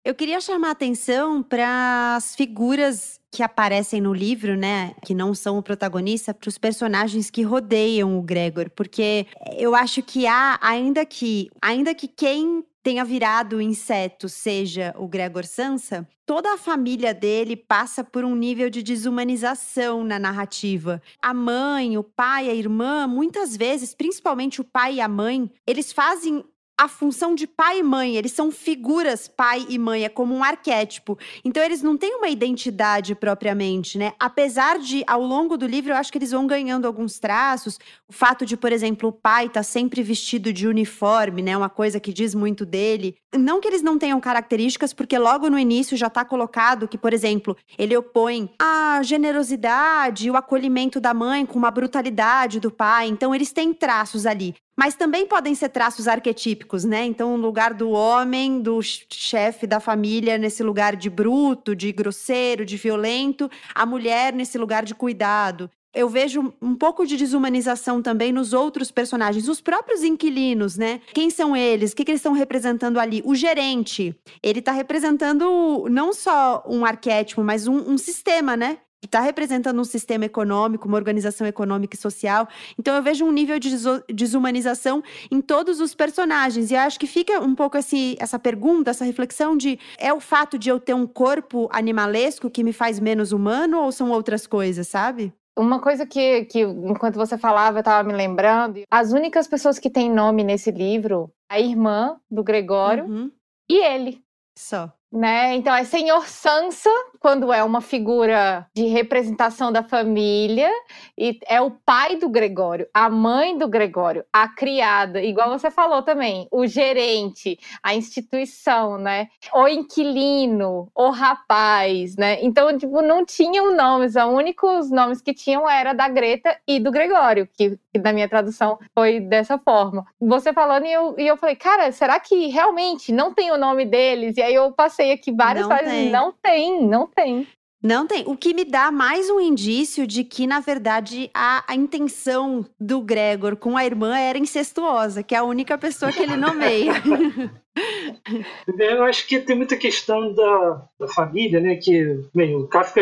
Eu queria chamar a atenção para as figuras que aparecem no livro, né, que não são o protagonista, para os personagens que rodeiam o Gregor, porque eu acho que há, ainda que, ainda que quem tenha virado inseto seja o Gregor Sansa, toda a família dele passa por um nível de desumanização na narrativa. A mãe, o pai, a irmã, muitas vezes, principalmente o pai e a mãe, eles fazem a função de pai e mãe, eles são figuras pai e mãe, é como um arquétipo. Então eles não têm uma identidade propriamente, né? Apesar de ao longo do livro eu acho que eles vão ganhando alguns traços, o fato de, por exemplo, o pai estar tá sempre vestido de uniforme, né, uma coisa que diz muito dele. Não que eles não tenham características, porque logo no início já está colocado que, por exemplo, ele opõe a generosidade, o acolhimento da mãe com uma brutalidade do pai. Então eles têm traços ali. Mas também podem ser traços arquetípicos, né? Então, o lugar do homem, do chefe da família, nesse lugar de bruto, de grosseiro, de violento, a mulher nesse lugar de cuidado. Eu vejo um pouco de desumanização também nos outros personagens, os próprios inquilinos, né? Quem são eles? O que, que eles estão representando ali? O gerente, ele está representando não só um arquétipo, mas um, um sistema, né? Que está representando um sistema econômico, uma organização econômica e social. Então eu vejo um nível de desumanização em todos os personagens. E acho que fica um pouco esse, essa pergunta, essa reflexão de é o fato de eu ter um corpo animalesco que me faz menos humano ou são outras coisas, sabe?
Uma coisa que, que enquanto você falava, eu estava me lembrando, as únicas pessoas que têm nome nesse livro, a irmã do Gregório uhum. e ele.
Só.
Né? Então é Senhor Sansa, quando é uma figura de representação da família, e é o pai do Gregório, a mãe do Gregório, a criada, igual você falou também, o gerente, a instituição, né? O inquilino, o rapaz, né? Então, tipo, não tinham nomes, os únicos nomes que tinham era da Greta e do Gregório, que, que na minha tradução foi dessa forma. Você falando e eu, e eu falei, cara, será que realmente não tem o nome deles? E aí eu passei aqui várias não Tem. Não tem, não tem.
Não tem. O que me dá mais um indício de que, na verdade, a, a intenção do Gregor com a irmã era incestuosa, que é a única pessoa que ele nomeia.
Eu acho que tem muita questão da, da família, né? Que, bem, o Kafka,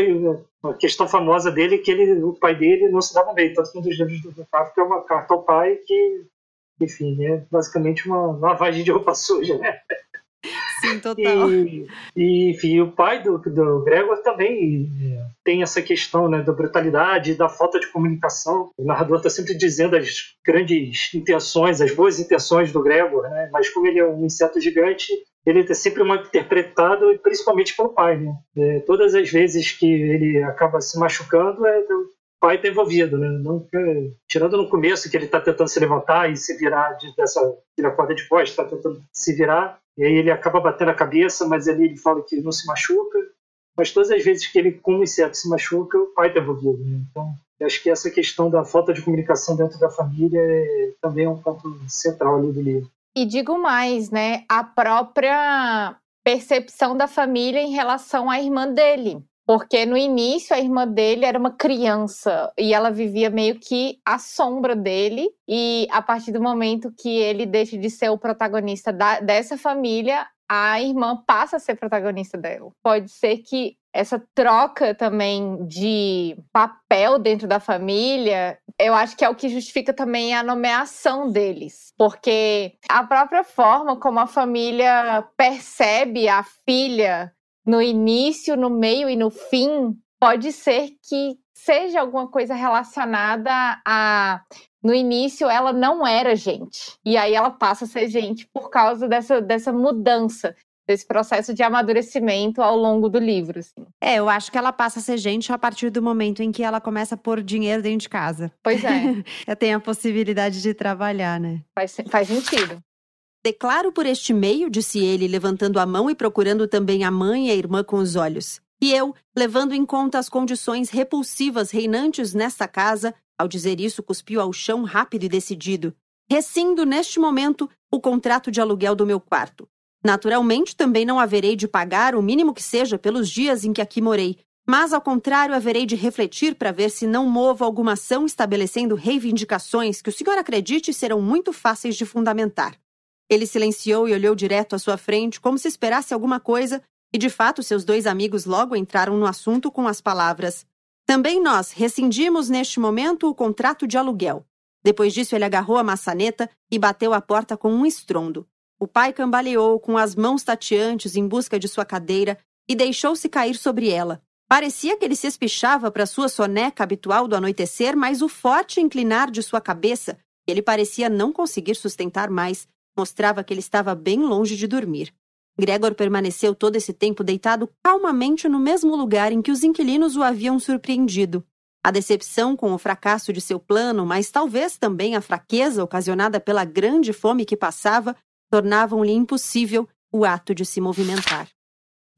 a questão famosa dele é que ele, o pai dele não se dava bem. Tanto que um dos livros do Kafka é uma carta ao pai que, enfim, é basicamente uma lavagem de roupa suja, né?
Sim, total.
E, e enfim, o pai do, do Gregor também é, tem essa questão né, da brutalidade, da falta de comunicação. O narrador está sempre dizendo as grandes intenções, as boas intenções do Gregor, né? mas como ele é um inseto gigante, ele é sempre mal interpretado, principalmente pelo pai. Né? É, todas as vezes que ele acaba se machucando, é, o pai está envolvido. Né? Não, é, tirando no começo que ele está tentando se levantar e se virar de, dessa ele acorda de voz, está tentando se virar, e aí ele acaba batendo a cabeça, mas ali ele fala que não se machuca. Mas todas as vezes que ele, como inseto, se machuca, o pai está envolvido. Né? Então, acho que essa questão da falta de comunicação dentro da família é também um ponto central ali do livro.
E digo mais, né? A própria percepção da família em relação à irmã dele. Porque no início a irmã dele era uma criança e ela vivia meio que à sombra dele. E a partir do momento que ele deixa de ser o protagonista da, dessa família, a irmã passa a ser protagonista dela. Pode ser que essa troca também de papel dentro da família, eu acho que é o que justifica também a nomeação deles, porque a própria forma como a família percebe a filha no início, no meio e no fim, pode ser que seja alguma coisa relacionada a. No início, ela não era gente. E aí ela passa a ser gente por causa dessa, dessa mudança desse processo de amadurecimento ao longo do livro. Assim.
É, eu acho que ela passa a ser gente a partir do momento em que ela começa a pôr dinheiro dentro de casa.
Pois é.
ela tem a possibilidade de trabalhar, né?
Faz, faz sentido.
Declaro por este meio, disse ele, levantando a mão e procurando também a mãe e a irmã com os olhos. E eu, levando em conta as condições repulsivas reinantes nesta casa, ao dizer isso, cuspiu ao chão rápido e decidido. Rescindo neste momento o contrato de aluguel do meu quarto. Naturalmente, também não haverei de pagar o mínimo que seja pelos dias em que aqui morei, mas, ao contrário, haverei de refletir para ver se não movo alguma ação estabelecendo reivindicações que o senhor acredite serão muito fáceis de fundamentar. Ele silenciou e olhou direto à sua frente, como se esperasse alguma coisa, e de fato seus dois amigos logo entraram no assunto com as palavras: Também nós rescindimos neste momento o contrato de aluguel. Depois disso, ele agarrou a maçaneta e bateu a porta com um estrondo. O pai cambaleou com as mãos tateantes em busca de sua cadeira e deixou-se cair sobre ela. Parecia que ele se espichava para sua soneca habitual do anoitecer, mas o forte inclinar de sua cabeça, que ele parecia não conseguir sustentar mais, mostrava que ele estava bem longe de dormir. Gregor permaneceu todo esse tempo deitado calmamente no mesmo lugar em que os inquilinos o haviam surpreendido. A decepção com o fracasso de seu plano, mas talvez também a fraqueza ocasionada pela grande fome que passava, tornavam-lhe impossível o ato de se movimentar.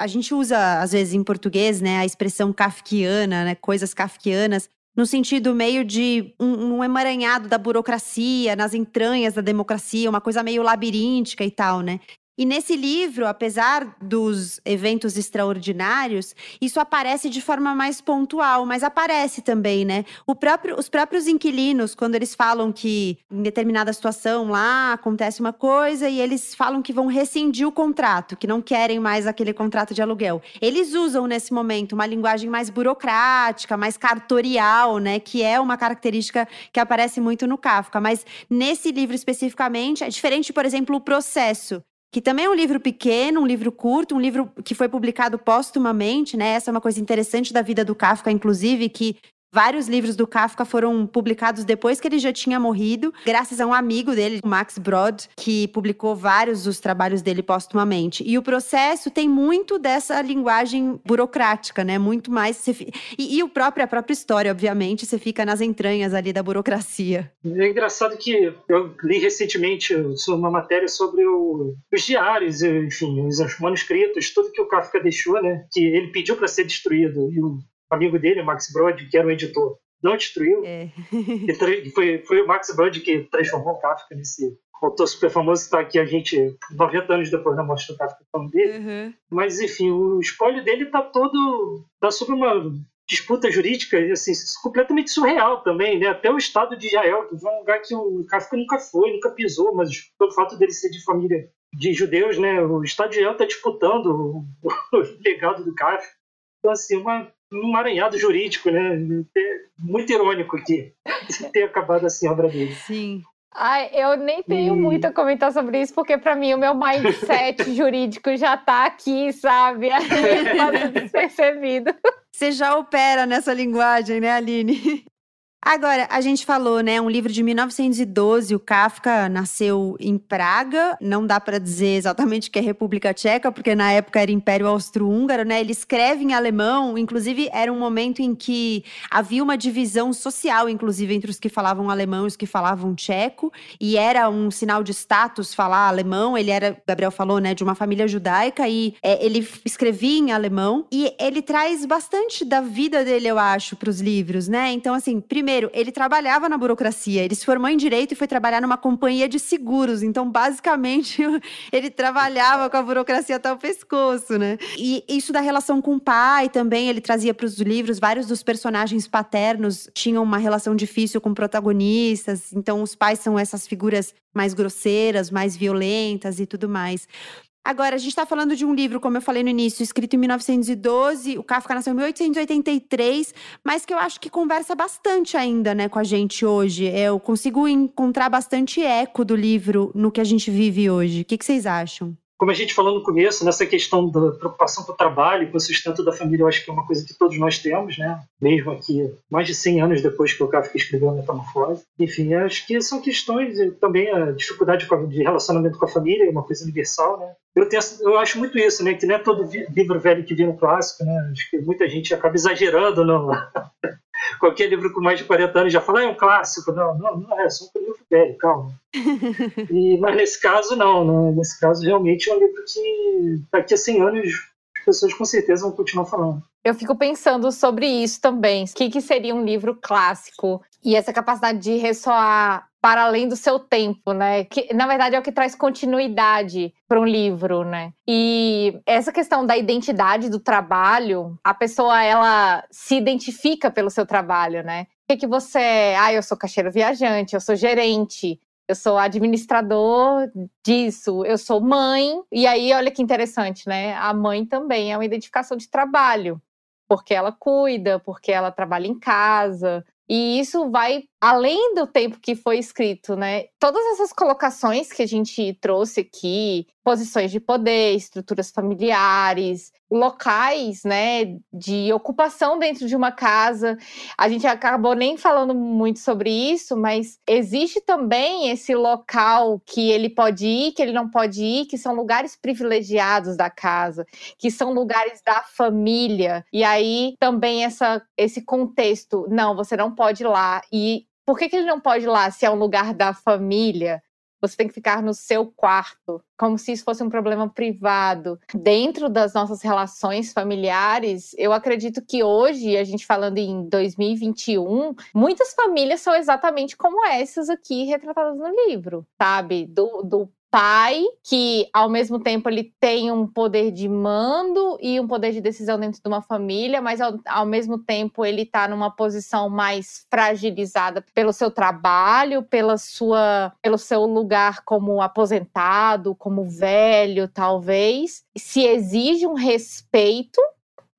A gente usa, às vezes, em português, né, a expressão kafkiana, né, coisas kafkianas, no sentido meio de um, um, emaranhado da burocracia, nas entranhas da democracia, uma coisa meio labiríntica e tal, né? E nesse livro, apesar dos eventos extraordinários, isso aparece de forma mais pontual, mas aparece também, né? Próprio, os próprios inquilinos, quando eles falam que em determinada situação lá acontece uma coisa e eles falam que vão rescindir o contrato, que não querem mais aquele contrato de aluguel. Eles usam nesse momento uma linguagem mais burocrática, mais cartorial, né? Que é uma característica que aparece muito no Kafka. Mas nesse livro especificamente, é diferente, por exemplo, o processo que também é um livro pequeno, um livro curto, um livro que foi publicado póstumamente, né? Essa é uma coisa interessante da vida do Kafka, inclusive, que Vários livros do Kafka foram publicados depois que ele já tinha morrido, graças a um amigo dele, Max Brod, que publicou vários dos trabalhos dele póstumamente. E o processo tem muito dessa linguagem burocrática, né? Muito mais. E, e o próprio, a própria história, obviamente, você fica nas entranhas ali da burocracia.
É engraçado que eu li recentemente uma matéria sobre o, os diários, enfim, os manuscritos, tudo que o Kafka deixou, né? Que ele pediu para ser destruído. E o amigo dele, Max Brod, que era o editor, não destruiu. É. foi, foi o Max Brod que transformou o Kafka nesse autor super famoso que está aqui a gente 90 anos depois da morte do Kafka falando dele. Uhum. Mas, enfim, o espólio dele está todo... está sob uma disputa jurídica assim, completamente surreal também, né? Até o Estado de Israel, que foi um lugar que o Kafka nunca foi, nunca pisou, mas pelo fato dele ser de família de judeus, né? O Estado de Israel está disputando o, o legado do Kafka. Então, assim, uma um aranhado jurídico, né? Muito irônico aqui, ter acabado assim a obra dele.
Sim. Ai, eu nem tenho e... muito a comentar sobre isso, porque para mim o meu mindset jurídico já tá aqui, sabe? Aí passa despercebido.
Você já opera nessa linguagem, né, Aline? Agora, a gente falou, né, um livro de 1912, o Kafka nasceu em Praga, não dá para dizer exatamente que é República Tcheca, porque na época era Império Austro-Húngaro, né? Ele escreve em alemão, inclusive era um momento em que havia uma divisão social, inclusive entre os que falavam alemão e os que falavam tcheco, e era um sinal de status falar alemão. Ele era, Gabriel falou, né, de uma família judaica e é, ele escrevia em alemão e ele traz bastante da vida dele, eu acho, para os livros, né? Então, assim, primeiro Primeiro, ele trabalhava na burocracia, ele se formou em direito e foi trabalhar numa companhia de seguros. Então, basicamente, ele trabalhava com a burocracia até o pescoço, né? E isso da relação com o pai também, ele trazia para os livros, vários dos personagens paternos tinham uma relação difícil com protagonistas. Então, os pais são essas figuras mais grosseiras, mais violentas e tudo mais. Agora, a gente está falando de um livro, como eu falei no início, escrito em 1912, o Kafka nasceu em 1883, mas que eu acho que conversa bastante ainda, né, com a gente hoje. Eu consigo encontrar bastante eco do livro no que a gente vive hoje. O que, que vocês acham?
Como a gente falou no começo, nessa questão da preocupação com o trabalho, com o sustento da família, eu acho que é uma coisa que todos nós temos, né? Mesmo aqui, mais de 100 anos depois que o Kafka escreveu a Metamorfose. Enfim, acho que são questões, também a dificuldade de relacionamento com a família é uma coisa universal, né? Eu, tenho, eu acho muito isso, né? Que não é todo livro velho que vira um clássico, né? Acho que muita gente acaba exagerando no, qualquer livro com mais de 40 anos já fala, ah, é um clássico. Não, não, não é, só um livro velho, calma. e, mas nesse caso, não, né? Nesse caso, realmente é um livro que daqui a 100 anos as pessoas com certeza vão continuar falando.
Eu fico pensando sobre isso também. O que, que seria um livro clássico? E essa capacidade de ressoar para além do seu tempo, né? Que na verdade é o que traz continuidade para um livro, né? E essa questão da identidade do trabalho, a pessoa ela se identifica pelo seu trabalho, né? Que, que você é? Ah, eu sou caixeiro viajante, eu sou gerente, eu sou administrador disso, eu sou mãe. E aí, olha que interessante, né? A mãe também é uma identificação de trabalho, porque ela cuida, porque ela trabalha em casa. E isso vai além do tempo que foi escrito, né? Todas essas colocações que a gente trouxe aqui, posições de poder, estruturas familiares, locais, né, de ocupação dentro de uma casa. A gente acabou nem falando muito sobre isso, mas existe também esse local que ele pode ir, que ele não pode ir, que são lugares privilegiados da casa, que são lugares da família. E aí também essa esse contexto, não, você não pode ir lá e por que, que ele não pode ir lá se é um lugar da família? Você tem que ficar no seu quarto, como se isso fosse um problema privado. Dentro das nossas relações familiares, eu acredito que hoje, a gente falando em 2021, muitas famílias são exatamente como essas aqui retratadas no livro, sabe? Do, do pai que ao mesmo tempo ele tem um poder de mando e um poder de decisão dentro de uma família, mas ao, ao mesmo tempo ele está numa posição mais fragilizada pelo seu trabalho, pela sua, pelo seu lugar como aposentado, como velho, talvez. Se exige um respeito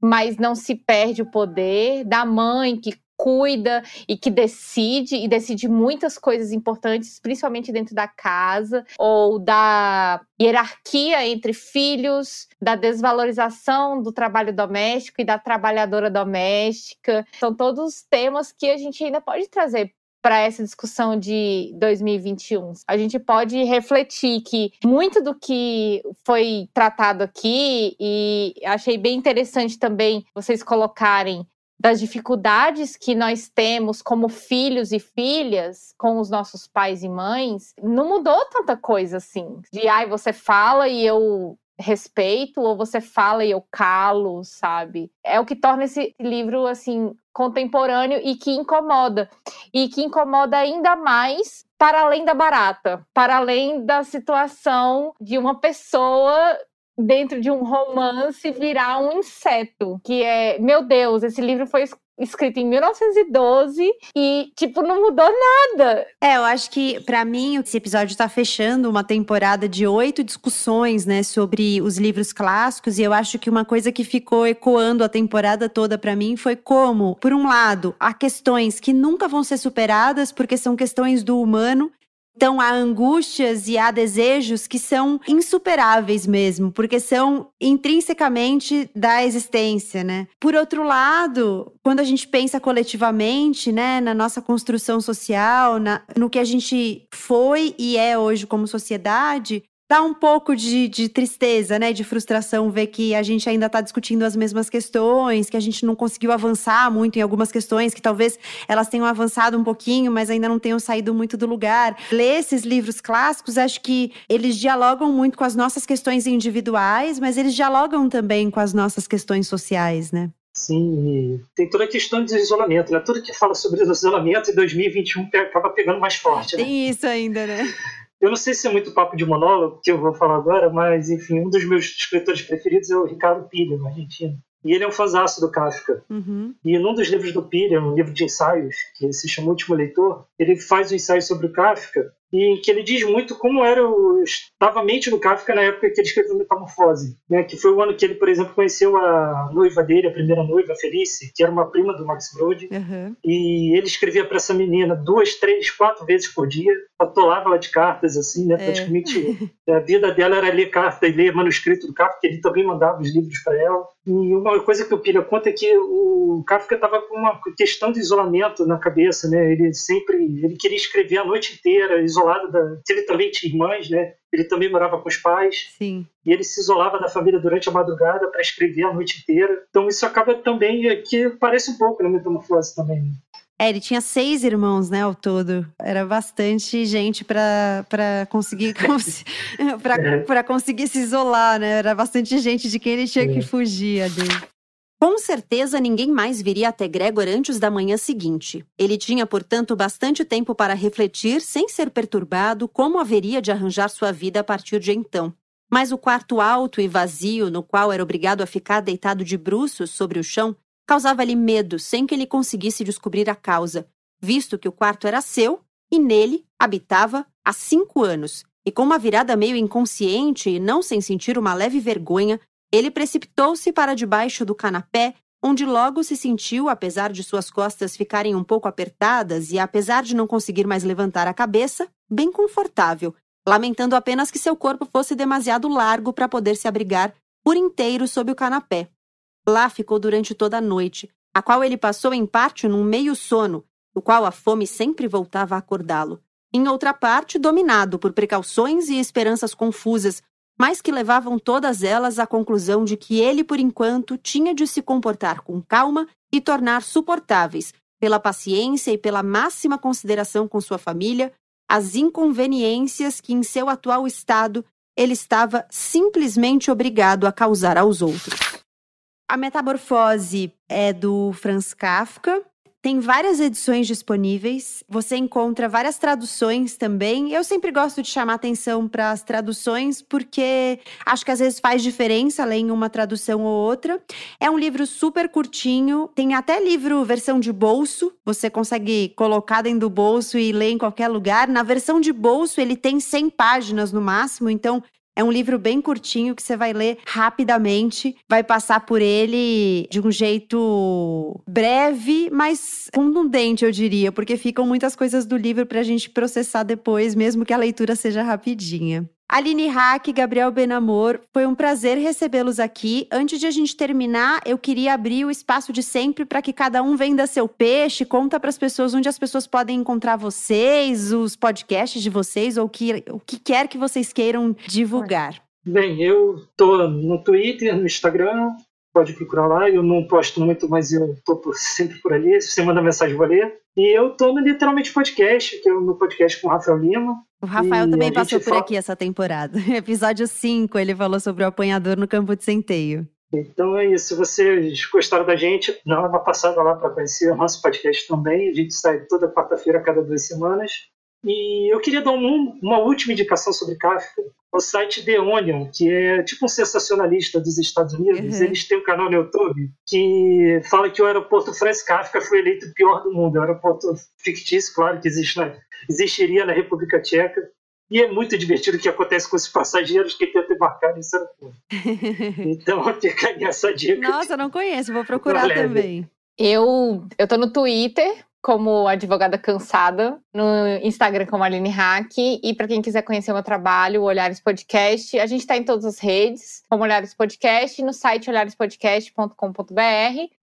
mas não se perde o poder da mãe que cuida e que decide e decide muitas coisas importantes, principalmente dentro da casa ou da hierarquia entre filhos, da desvalorização do trabalho doméstico e da trabalhadora doméstica. São todos temas que a gente ainda pode trazer para essa discussão de 2021. A gente pode refletir que muito do que foi tratado aqui, e achei bem interessante também vocês colocarem das dificuldades que nós temos como filhos e filhas com os nossos pais e mães, não mudou tanta coisa assim. De ai, você fala e eu respeito ou você fala e eu calo, sabe? É o que torna esse livro assim contemporâneo e que incomoda. E que incomoda ainda mais para além da barata, para além da situação de uma pessoa dentro de um romance virar um inseto, que é, meu Deus, esse livro foi escrito em 1912 e, tipo, não mudou nada.
É, eu acho que, para mim, esse episódio tá fechando uma temporada de oito discussões, né, sobre os livros clássicos, e eu acho que uma coisa que ficou ecoando a temporada toda para mim foi como, por um lado, há questões que nunca vão ser superadas porque são questões do humano então, há angústias e há desejos que são insuperáveis mesmo, porque são intrinsecamente da existência, né? Por outro lado, quando a gente pensa coletivamente, né, na nossa construção social, na, no que a gente foi e é hoje como sociedade, dá um pouco de, de, tristeza, né, de frustração ver que a gente ainda está discutindo as mesmas questões, que a gente não conseguiu avançar muito em algumas questões, que talvez elas tenham avançado um pouquinho, mas ainda não tenham saído muito do lugar. Ler esses livros clássicos, acho que eles dialogam muito com as nossas questões individuais, mas eles dialogam também com as nossas questões sociais, né?
Sim, tem toda a questão de isolamento, né? Tudo que fala sobre isolamento em 2021 acaba pegando mais forte.
Né? Tem isso ainda, né?
Eu não sei se é muito papo de monólogo que eu vou falar agora, mas enfim, um dos meus escritores preferidos é o Ricardo Pilha, argentino. E ele é um fãzaço do Kafka.
Uhum.
E num dos livros do Pilha, um livro de ensaios, que se chama Último Leitor, ele faz um ensaio sobre o Kafka e que ele diz muito como era o estava a mente do Kafka na época que ele escreveu Metamorfose, né? Que foi o ano que ele, por exemplo, conheceu a noiva dele, a primeira noiva, Felice, que era uma prima do Max Brod,
uhum.
e ele escrevia para essa menina duas, três, quatro vezes por dia, atolava ela de cartas assim, né? É. Praticamente a vida dela era ler carta e ler manuscrito do Kafka, que ele também mandava os livros para ela. E uma coisa que o Pira conta é que o Kafka estava com uma questão de isolamento na cabeça, né? Ele sempre ele queria escrever a noite inteira, isolado isolado da. Ele também tinha irmãs, né? Ele também morava com os pais.
Sim.
E ele se isolava da família durante a madrugada para escrever a noite inteira. Então isso acaba também é, que parece um pouco na né, metamorfose também. Né?
É, ele tinha seis irmãos, né, ao todo. Era bastante gente para conseguir para é. conseguir se isolar, né? Era bastante gente de quem ele tinha é. que fugir dele. Com certeza ninguém mais viria até Gregor antes da manhã seguinte. Ele tinha, portanto, bastante tempo para refletir, sem ser perturbado, como haveria de arranjar sua vida a partir de então. Mas o quarto alto e vazio, no qual era obrigado a ficar deitado de bruços sobre o chão, causava-lhe medo sem que ele conseguisse descobrir a causa, visto que o quarto era seu e nele habitava há cinco anos e, com uma virada meio inconsciente e não sem sentir uma leve vergonha, ele precipitou-se para debaixo do canapé, onde logo se sentiu, apesar de suas costas ficarem um pouco apertadas e apesar de não conseguir mais levantar a cabeça, bem confortável, lamentando apenas que seu corpo fosse demasiado largo para poder se abrigar por inteiro sob o canapé. Lá ficou durante toda a noite, a qual ele passou em parte num meio sono, do qual a fome sempre voltava a acordá-lo. Em outra parte, dominado por precauções e esperanças confusas, mas que levavam todas elas à conclusão de que ele, por enquanto, tinha de se comportar com calma e tornar suportáveis, pela paciência e pela máxima consideração com sua família, as inconveniências que, em seu atual estado, ele estava simplesmente obrigado a causar aos outros. A Metamorfose é do Franz Kafka, tem várias edições disponíveis. Você encontra várias traduções também. Eu sempre gosto de chamar atenção para as traduções, porque acho que às vezes faz diferença ler em uma tradução ou outra. É um livro super curtinho. Tem até livro versão de bolso. Você consegue colocar dentro do bolso e ler em qualquer lugar. Na versão de bolso, ele tem 100 páginas no máximo, então é um livro bem curtinho que você vai ler rapidamente, vai passar por ele de um jeito breve, mas contundente, eu diria, porque ficam muitas coisas do livro para a gente processar depois, mesmo que a leitura seja rapidinha. Aline Hack, Gabriel Benamor, foi um prazer recebê-los aqui. Antes de a gente terminar, eu queria abrir o espaço de sempre para que cada um venda seu peixe, conta para as pessoas onde as pessoas podem encontrar vocês, os podcasts de vocês, ou que, o que quer que vocês queiram divulgar.
Bem, eu tô no Twitter, no Instagram, pode procurar lá. Eu não posto muito, mas eu tô sempre por ali. Se você manda mensagem, vou ler. E eu tô no Literalmente Podcast, que é o meu podcast com o Rafael Lima.
O Rafael também passou por fala... aqui essa temporada. Episódio 5, ele falou sobre o apanhador no campo de centeio.
Então é isso. Se vocês gostaram da gente, dá uma passada lá para conhecer o nosso podcast também. A gente sai toda quarta-feira, a cada duas semanas. E eu queria dar um, uma última indicação sobre Kafka. O site The Onion, que é tipo um sensacionalista dos Estados Unidos, uhum. eles têm um canal no YouTube que fala que o aeroporto Franz Kafka foi eleito o pior do mundo. É um aeroporto fictício, claro, que existe na, existiria na República Tcheca. E é muito divertido o que acontece com os passageiros que tentam embarcar nesse aeroporto. então fica aí essa dica.
Nossa, não conheço, vou procurar também.
Eu, eu tô no Twitter como advogada cansada, no Instagram como Aline Hack. E para quem quiser conhecer o meu trabalho, o Olhares Podcast, a gente está em todas as redes, como Olhares Podcast, no site olharespodcast.com.br.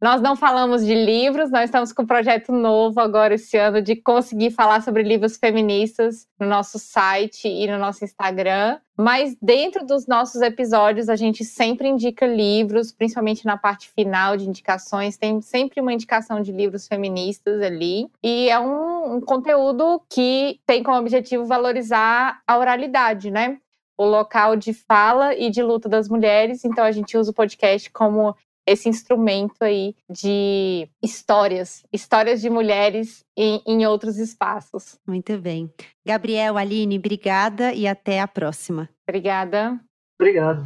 Nós não falamos de livros, nós estamos com um projeto novo agora esse ano de conseguir falar sobre livros feministas no nosso site e no nosso Instagram. Mas dentro dos nossos episódios, a gente sempre indica livros, principalmente na parte final de indicações, tem sempre uma indicação de livros feministas ali. E é um, um conteúdo que tem como objetivo valorizar a oralidade, né? O local de fala e de luta das mulheres. Então a gente usa o podcast como esse instrumento aí de histórias, histórias de mulheres em, em, outros espaços.
Muito bem. Gabriel, Aline, obrigada e até a próxima.
Obrigada.
Obrigado.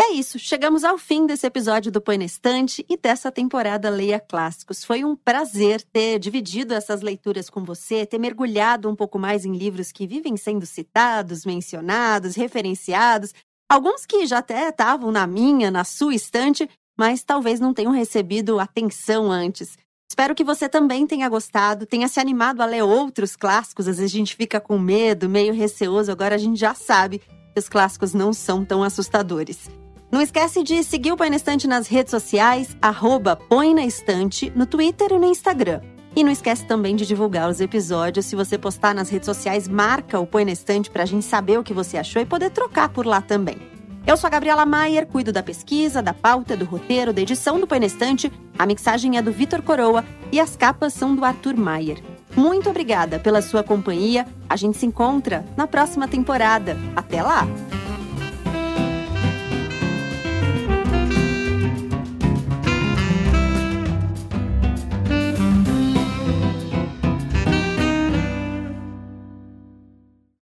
É isso, chegamos ao fim desse episódio do Põe na Estante e dessa temporada Leia Clássicos. Foi um prazer ter dividido essas leituras com você, ter mergulhado um pouco mais em livros que vivem sendo citados, mencionados, referenciados, alguns que já até estavam na minha, na sua estante, mas talvez não tenham recebido atenção antes. Espero que você também tenha gostado, tenha se animado a ler outros clássicos. Às vezes a gente fica com medo, meio receoso, agora a gente já sabe que os clássicos não são tão assustadores. Não esquece de seguir o Põe na Estante nas redes sociais, arroba Põe na Estante, no Twitter e no Instagram. E não esquece também de divulgar os episódios. Se você postar nas redes sociais, marca o Põe na Estante para a gente saber o que você achou e poder trocar por lá também. Eu sou a Gabriela Maier, cuido da pesquisa, da pauta, do roteiro, da edição do Painestante. A mixagem é do Vitor Coroa e as capas são do Arthur Maier. Muito obrigada pela sua companhia. A gente se encontra na próxima temporada. Até lá!